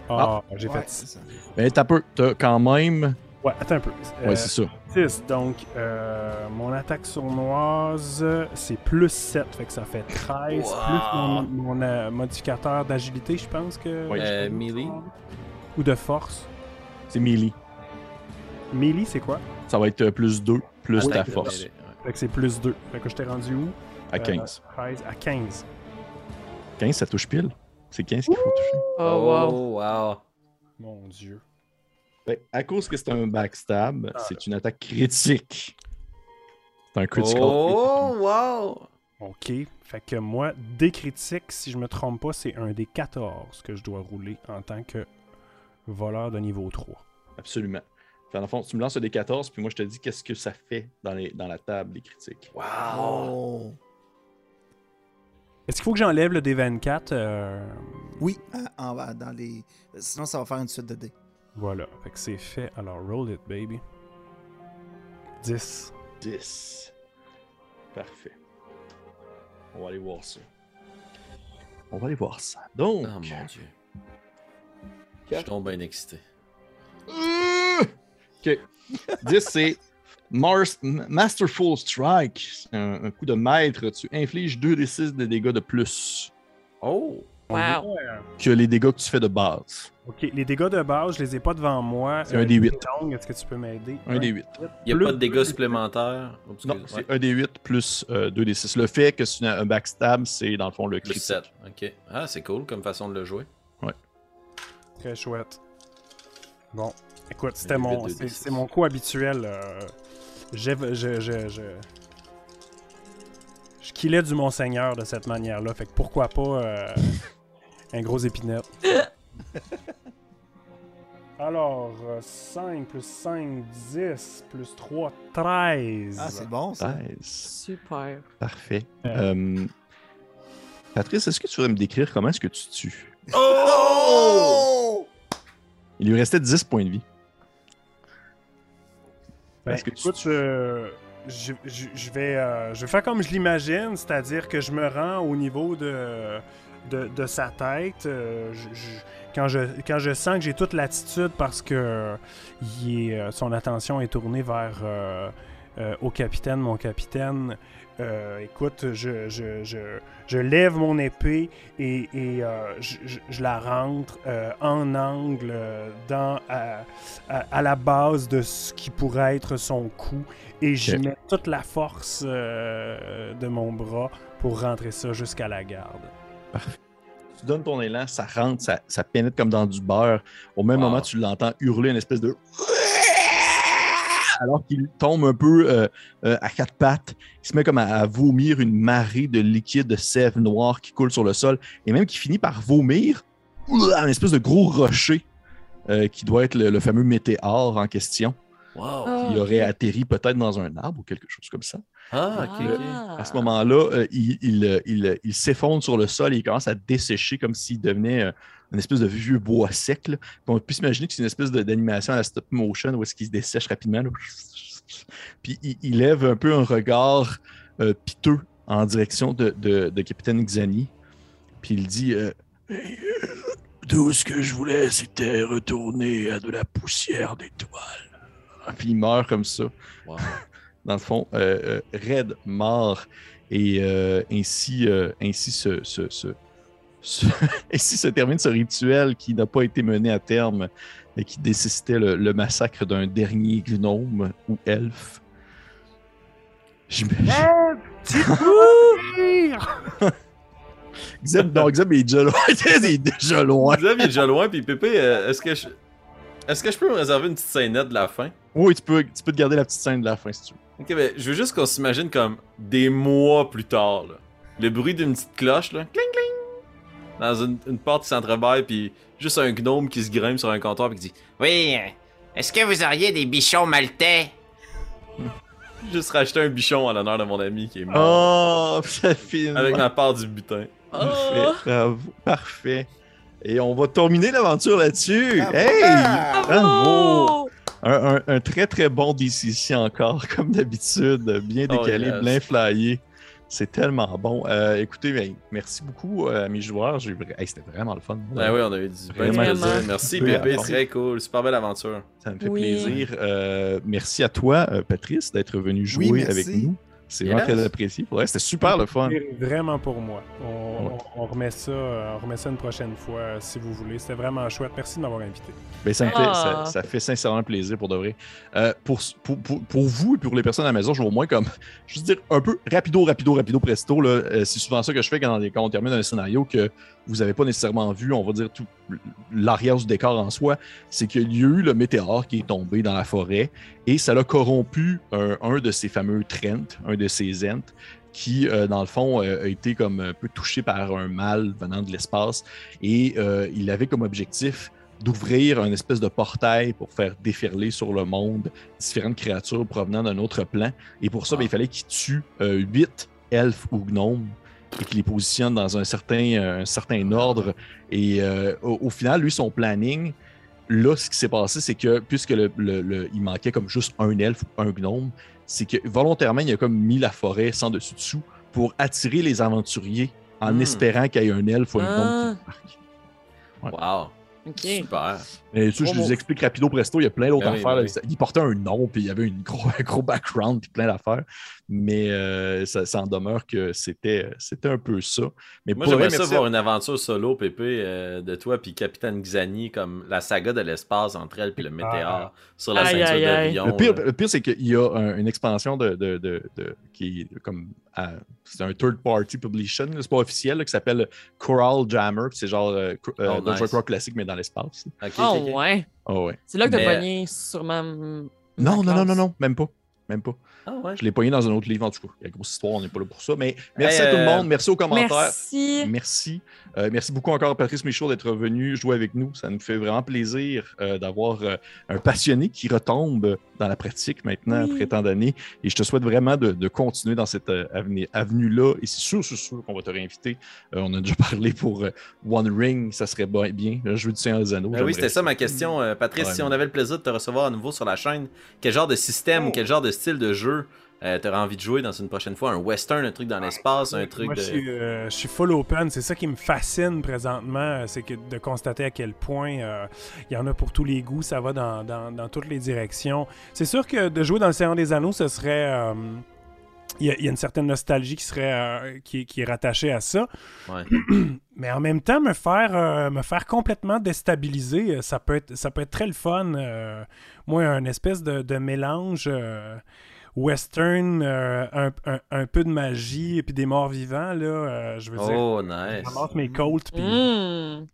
[SPEAKER 4] Ah, j'ai
[SPEAKER 3] Ouais,
[SPEAKER 4] fait
[SPEAKER 3] ça.
[SPEAKER 1] Mais t'as peu, t'as quand même.
[SPEAKER 4] Ouais, attends un peu.
[SPEAKER 1] Ouais,
[SPEAKER 4] Euh,
[SPEAKER 1] c'est ça.
[SPEAKER 4] 6, donc euh, mon attaque sournoise, c'est plus 7, fait que ça fait 13,
[SPEAKER 2] Wow.
[SPEAKER 4] plus mon, mon, euh, modificateur d'agilité, je pense que...
[SPEAKER 2] Euh, melee.
[SPEAKER 4] Ou de force.
[SPEAKER 1] C'est melee.
[SPEAKER 4] Melee, c'est quoi?
[SPEAKER 1] Ça va être euh, plus 2, plus ta force.
[SPEAKER 4] Fait que c'est plus 2. Fait que je t'ai rendu où?
[SPEAKER 1] À
[SPEAKER 4] Euh,
[SPEAKER 1] 15.
[SPEAKER 4] 13 à 15.
[SPEAKER 1] 15, ça touche pile. C'est 15 qu'il faut toucher.
[SPEAKER 5] Oh, wow.
[SPEAKER 2] Oh, wow.
[SPEAKER 4] Mon dieu.
[SPEAKER 1] Fait, à cause que c'est un backstab, c'est une attaque critique. C'est un critical.
[SPEAKER 2] Oh, wow.
[SPEAKER 4] Ok, fait que moi, des critiques, si je me trompe pas, c'est un des 14 que je dois rouler en tant que voleur de niveau 3.
[SPEAKER 1] Absolument. Dans le fond, tu me lances des 14, puis moi, je te dis qu'est-ce que ça fait dans, les, dans la table des critiques.
[SPEAKER 2] Wow!
[SPEAKER 4] Est-ce qu'il faut que j'enlève le D24 euh,
[SPEAKER 3] Oui, euh, en bas, dans les. Sinon, ça va faire une suite de dés.
[SPEAKER 4] Voilà, fait que c'est fait. Alors, roll it, baby. 10.
[SPEAKER 1] 10. Parfait. On va aller voir ça. On va aller voir ça. Donc,
[SPEAKER 2] Oh mon dieu. Je suis donc bien excité.
[SPEAKER 1] OK. 10, c'est Masterful Strike. Un, un coup de maître. Tu infliges 2 des 6 de dégâts de plus
[SPEAKER 2] Oh!
[SPEAKER 5] Wow.
[SPEAKER 1] que les dégâts que tu fais de base.
[SPEAKER 4] Ok, les dégâts de base, je les ai pas devant moi.
[SPEAKER 1] C'est un D8.
[SPEAKER 4] Long, Est-ce que tu peux m'aider?
[SPEAKER 1] Un des 8.
[SPEAKER 2] Il n'y a
[SPEAKER 4] Plus-
[SPEAKER 2] pas de dégâts supplémentaires? Oh,
[SPEAKER 1] Non,
[SPEAKER 2] ouais.
[SPEAKER 1] c'est un des 8 plus 2 des 6. Le fait que c'est un backstab, c'est dans le fond le critique.
[SPEAKER 2] 7. Ok. Ah, c'est cool comme façon de le jouer.
[SPEAKER 4] Très chouette. Bon, écoute, c'était mon,
[SPEAKER 2] D8 de
[SPEAKER 4] c'est,
[SPEAKER 2] D6.
[SPEAKER 4] c'est mon coup habituel. euh, je, je, je, je killais du Monseigneur de cette manière-là. Fait que pourquoi pas euh, un gros épinette. Alors, euh, 5 plus 5, 10, plus 3, 13.
[SPEAKER 3] Ah, c'est bon, ça.
[SPEAKER 1] 13.
[SPEAKER 5] Super.
[SPEAKER 1] Parfait. Euh, Patrice, est-ce que tu voudrais me décrire comment est-ce que tu tues?
[SPEAKER 3] Oh!
[SPEAKER 1] Il lui restait 10 points de vie.
[SPEAKER 4] Ben,
[SPEAKER 1] Est-ce que tu-
[SPEAKER 4] écoute, euh, je, je- je vais, euh, je vais faire comme je l'imagine, c'est-à-dire que je me rends au niveau de, de, de sa tête. euh, je- quand, je, quand je sens que j'ai toute l'attitude parce que il est, son attention est tournée vers au capitaine, mon capitaine. Euh, écoute, je, je, je, je lève mon épée et, et, euh, je, la rentre euh, en angle dans, à, à, à la base de ce qui pourrait être son coup et j'y mets toute la force de mon bras pour rentrer ça jusqu'à la garde.
[SPEAKER 1] Tu donnes ton élan, ça rentre, ça, ça pénètre comme dans du beurre. Au même
[SPEAKER 2] Wow.
[SPEAKER 1] moment, tu l'entends hurler une espèce de. Alors qu'il tombe un peu euh, euh, à quatre pattes, il se met comme à, à vomir une marée de liquide de sève noire qui coule sur le sol et même qui finit par vomir un espèce de gros rocher euh, qui doit être le, le fameux météore en question,
[SPEAKER 2] Wow!
[SPEAKER 5] Ah,
[SPEAKER 1] qui aurait atterri peut-être dans un arbre ou quelque chose comme ça.
[SPEAKER 2] Ah.
[SPEAKER 5] Ah.
[SPEAKER 1] À ce moment-là, il, il, il, il s'effondre sur le sol et il commence à dessécher comme s'il devenait une espèce de vieux bois sec. là. Puis On peut s'imaginer que c'est une espèce d'animation à la stop motion où est-ce qu'il se dessèche rapidement. là. Puis il, il lève un peu un regard euh, piteux en direction de, de, de Capitaine Xani. Puis il dit euh, Tout ce que je voulais, c'était retourner à de la poussière d'étoiles. Puis il meurt comme ça
[SPEAKER 2] Wow.
[SPEAKER 1] dans le fond, euh, euh, raide, mort, et euh, ainsi, euh, ainsi, se, se- se- se- ainsi se termine ce rituel qui n'a pas été mené à terme et qui nécessitait le, le massacre d'un dernier gnome ou elfe? J'imagine. Xeb, non, Xeb est déjà loin. il est déjà loin.
[SPEAKER 2] Il est déjà loin, puis Pépé, euh, est-ce que je. Est-ce que je peux me réserver une petite scénette de la fin?
[SPEAKER 1] Oui, tu peux, tu peux te garder la petite scène de la fin si tu veux.
[SPEAKER 2] Ok, ben, je veux juste qu'on s'imagine comme des mois plus tard, là. Le bruit d'une petite cloche, là. Cling, cling! Dans une, une porte qui s'entrebâille, puis juste un gnome qui se grimpe sur un comptoir, puis qui dit
[SPEAKER 6] Oui, euh, est-ce que vous auriez des bichons maltais?
[SPEAKER 2] Juste racheter un bichon à l'honneur de mon ami qui est mort.
[SPEAKER 1] Oh, ça filme.
[SPEAKER 2] Avec ma part du butin.
[SPEAKER 1] Parfait,
[SPEAKER 5] Oh,
[SPEAKER 1] bravo, parfait. Et on va terminer l'aventure là-dessus. Hey!
[SPEAKER 3] Ah,
[SPEAKER 1] Bravo! Un, un- un très très bon DC encore, comme d'habitude, bien
[SPEAKER 2] Oh,
[SPEAKER 1] décalé,
[SPEAKER 2] yes.
[SPEAKER 1] bien flyé. C'est tellement bon. Euh, écoutez, ben, merci beaucoup euh, à mes joueurs. J'ai vra- hey, C'était vraiment le fun.
[SPEAKER 2] Ben oui, on a eu du bien
[SPEAKER 1] Vraiment.
[SPEAKER 2] plaisir. Merci
[SPEAKER 1] fond.
[SPEAKER 2] très cool. Super belle aventure.
[SPEAKER 1] Ça me fait
[SPEAKER 5] Oui.
[SPEAKER 1] plaisir. Euh, merci à toi, euh, Patrice, d'être venu jouer
[SPEAKER 3] Oui,
[SPEAKER 1] avec nous. C'est
[SPEAKER 2] Yes.
[SPEAKER 1] vraiment très apprécié. Vrai, C'était super le fun.
[SPEAKER 4] Vraiment pour moi. On,
[SPEAKER 1] Ouais.
[SPEAKER 4] on- on remet ça, euh, on remet ça une prochaine fois euh, si vous voulez. C'était vraiment chouette. Merci de m'avoir invité.
[SPEAKER 1] Ben, ça me fait,
[SPEAKER 5] Ah.
[SPEAKER 1] ça, ça fait sincèrement plaisir pour de vrai. Euh, pour, pour, pour, pour vous et pour les personnes à la maison, je vais au moins comme, je veux dire, un peu rapido, rapido, rapido, presto. là. Euh, c'est souvent ça que je fais quand, quand on termine un scénario que vous n'avez pas nécessairement vu, on va dire, tout l'arrière du décor en soi. C'est qu'il y a eu le météore qui est tombé dans la forêt et ça l'a corrompu un, un de ces fameux Trent, un de ces Ents, qui, euh, dans le fond, euh, a été comme un peu touché par un mal venant de l'espace et euh, il avait comme objectif d'ouvrir un espèce de portail pour faire déferler sur le monde différentes créatures provenant d'un autre plan. Et pour ça, ben, il fallait qu'il tue euh, huit elfes ou gnomes et qu'il les positionne dans un certain, euh, un certain ordre. Et euh, au, au final, lui, son planning, là, ce qui s'est passé, c'est que puisque le, le- le- il manquait comme juste un elfe ou un gnome, c'est que volontairement, il a comme mis la forêt sans dessus-dessous pour attirer les aventuriers en
[SPEAKER 2] Hmm.
[SPEAKER 1] espérant qu'il y ait un elfe ou un gnome qui
[SPEAKER 5] Ah.
[SPEAKER 1] débarque.
[SPEAKER 2] Wow. Super.
[SPEAKER 1] Mais tu sais, je vous explique rapido presto, il y a plein d'autres
[SPEAKER 2] Ben oui,
[SPEAKER 1] affaires.
[SPEAKER 2] ben.
[SPEAKER 1] Il portait un nom, puis il y avait une gros, un gros background, puis plein d'affaires. Mais euh, ça, ça en demeure que c'était c'était un peu ça. Mais
[SPEAKER 2] Moi,
[SPEAKER 1] pour
[SPEAKER 2] j'aimerais ça voir une aventure solo, Pépé, euh, de toi puis Capitaine Xani, comme la saga de l'espace entre elle puis le météore sur la
[SPEAKER 5] Aïe,
[SPEAKER 2] ceinture
[SPEAKER 5] aïe, aïe.
[SPEAKER 2] d'avion.
[SPEAKER 1] Le pire, pire, c'est qu'il y a un- une expansion de, de- de- de- qui est comme c'est un third party publication, c'est pas officiel, là, qui s'appelle Coral Jammer. C'est genre euh, euh,
[SPEAKER 2] Oh,
[SPEAKER 1] Dungeon
[SPEAKER 2] nice.
[SPEAKER 1] Crawl classique, mais dans l'espace.
[SPEAKER 5] Oh, ouais?
[SPEAKER 1] Oh, ouais.
[SPEAKER 5] C'est là que t'as
[SPEAKER 2] Mais-
[SPEAKER 5] pogné sûrement.
[SPEAKER 1] Non, non, non, non, non, même pas. Même pas.
[SPEAKER 2] Ah ouais.
[SPEAKER 1] Je l'ai pogné dans un autre livre, en tout cas. Il y a une grosse histoire, on n'est pas là pour ça. Mais merci
[SPEAKER 2] Hey,
[SPEAKER 1] à tout le
[SPEAKER 2] euh,
[SPEAKER 1] monde, merci aux commentaires.
[SPEAKER 5] Merci.
[SPEAKER 1] Merci. Euh, merci beaucoup encore à Patrice Michaud d'être venu jouer avec nous. Ça nous fait vraiment plaisir euh, d'avoir euh, un passionné qui retombe dans la pratique maintenant
[SPEAKER 5] Oui.
[SPEAKER 1] après tant d'années. Et je te souhaite vraiment de, de continuer dans cette euh, avenue- avenue-là. Et c'est sûr, c'est sûr qu'on va te réinviter. Euh, on a déjà parlé pour euh, One Ring, ça serait bien. Le jeu du Seigneur des Anneaux.
[SPEAKER 2] Ben oui, c'était ça ma question, euh, Patrice.
[SPEAKER 1] Ouais,
[SPEAKER 2] si on avait le plaisir de te recevoir à nouveau sur la chaîne, quel genre de système
[SPEAKER 3] Oh.
[SPEAKER 2] ou quel genre de style de jeu euh, t'aurais envie de jouer dans une prochaine fois Un western, un truc dans l'espace, un truc
[SPEAKER 4] Moi,
[SPEAKER 2] de.
[SPEAKER 4] je, suis, euh, je suis full open. C'est ça qui me fascine présentement. euh, C'est que de constater à quel point euh, il y en a pour tous les goûts. Ça va dans, dans- dans toutes les directions. C'est sûr que de jouer dans le Seigneur des Anneaux, ce serait. Il y, a, il y a une certaine nostalgie qui serait euh, qui, qui est rattachée à ça.
[SPEAKER 2] Ouais.
[SPEAKER 4] Mais en même temps, me faire, euh, me faire complètement déstabiliser, euh, ça peut être, ça peut être très le fun. euh, moi, un espèce de, de mélange euh, western, euh, un, un- un peu de magie et puis des morts vivants, là, euh, je veux dire.
[SPEAKER 2] Oh,
[SPEAKER 4] Je
[SPEAKER 2] nice.
[SPEAKER 4] ramasse mes colts. puis-
[SPEAKER 5] Mm.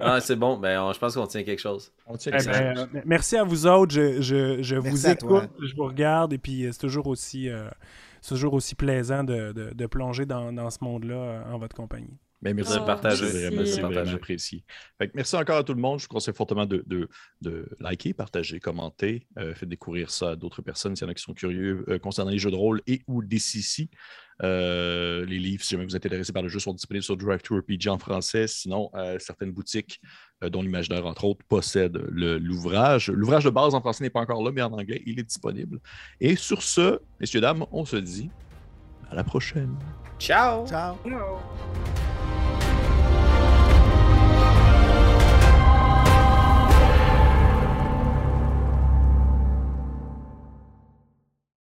[SPEAKER 2] Ah, c'est bon. Ben, on- je pense qu'on tient quelque chose.
[SPEAKER 1] On tient
[SPEAKER 4] Eh
[SPEAKER 1] que ça.
[SPEAKER 4] ben, euh, merci à vous autres. Je, je- je vous écoute, je vous regarde et puis c'est toujours aussi, euh, c'est toujours aussi plaisant de, de- plonger dans, dans ce monde-là euh, en votre compagnie.
[SPEAKER 1] Ben, merci
[SPEAKER 5] Oh,
[SPEAKER 1] de
[SPEAKER 2] partager.
[SPEAKER 1] C'est vraiment,
[SPEAKER 5] merci.
[SPEAKER 1] c'est vraiment
[SPEAKER 2] Partager.
[SPEAKER 1] apprécié. Fait que merci encore à tout le monde. Je vous conseille fortement de, de, de liker, partager, commenter. Euh, faites découvrir ça à d'autres personnes s'il y en a qui sont curieux euh, concernant les jeux de rôle et ou des CC. Euh, les livres, si jamais vous êtes intéressé par le jeu, sont disponibles sur Drive to RPG en français. Sinon, euh, certaines boutiques, euh, dont l'imaginaire, entre autres, possèdent l'ouvrage. L'ouvrage de base en français n'est pas encore là, mais en anglais, il est disponible. Et sur ce, messieurs, dames, on se dit à la prochaine.
[SPEAKER 2] Ciao!
[SPEAKER 3] Ciao.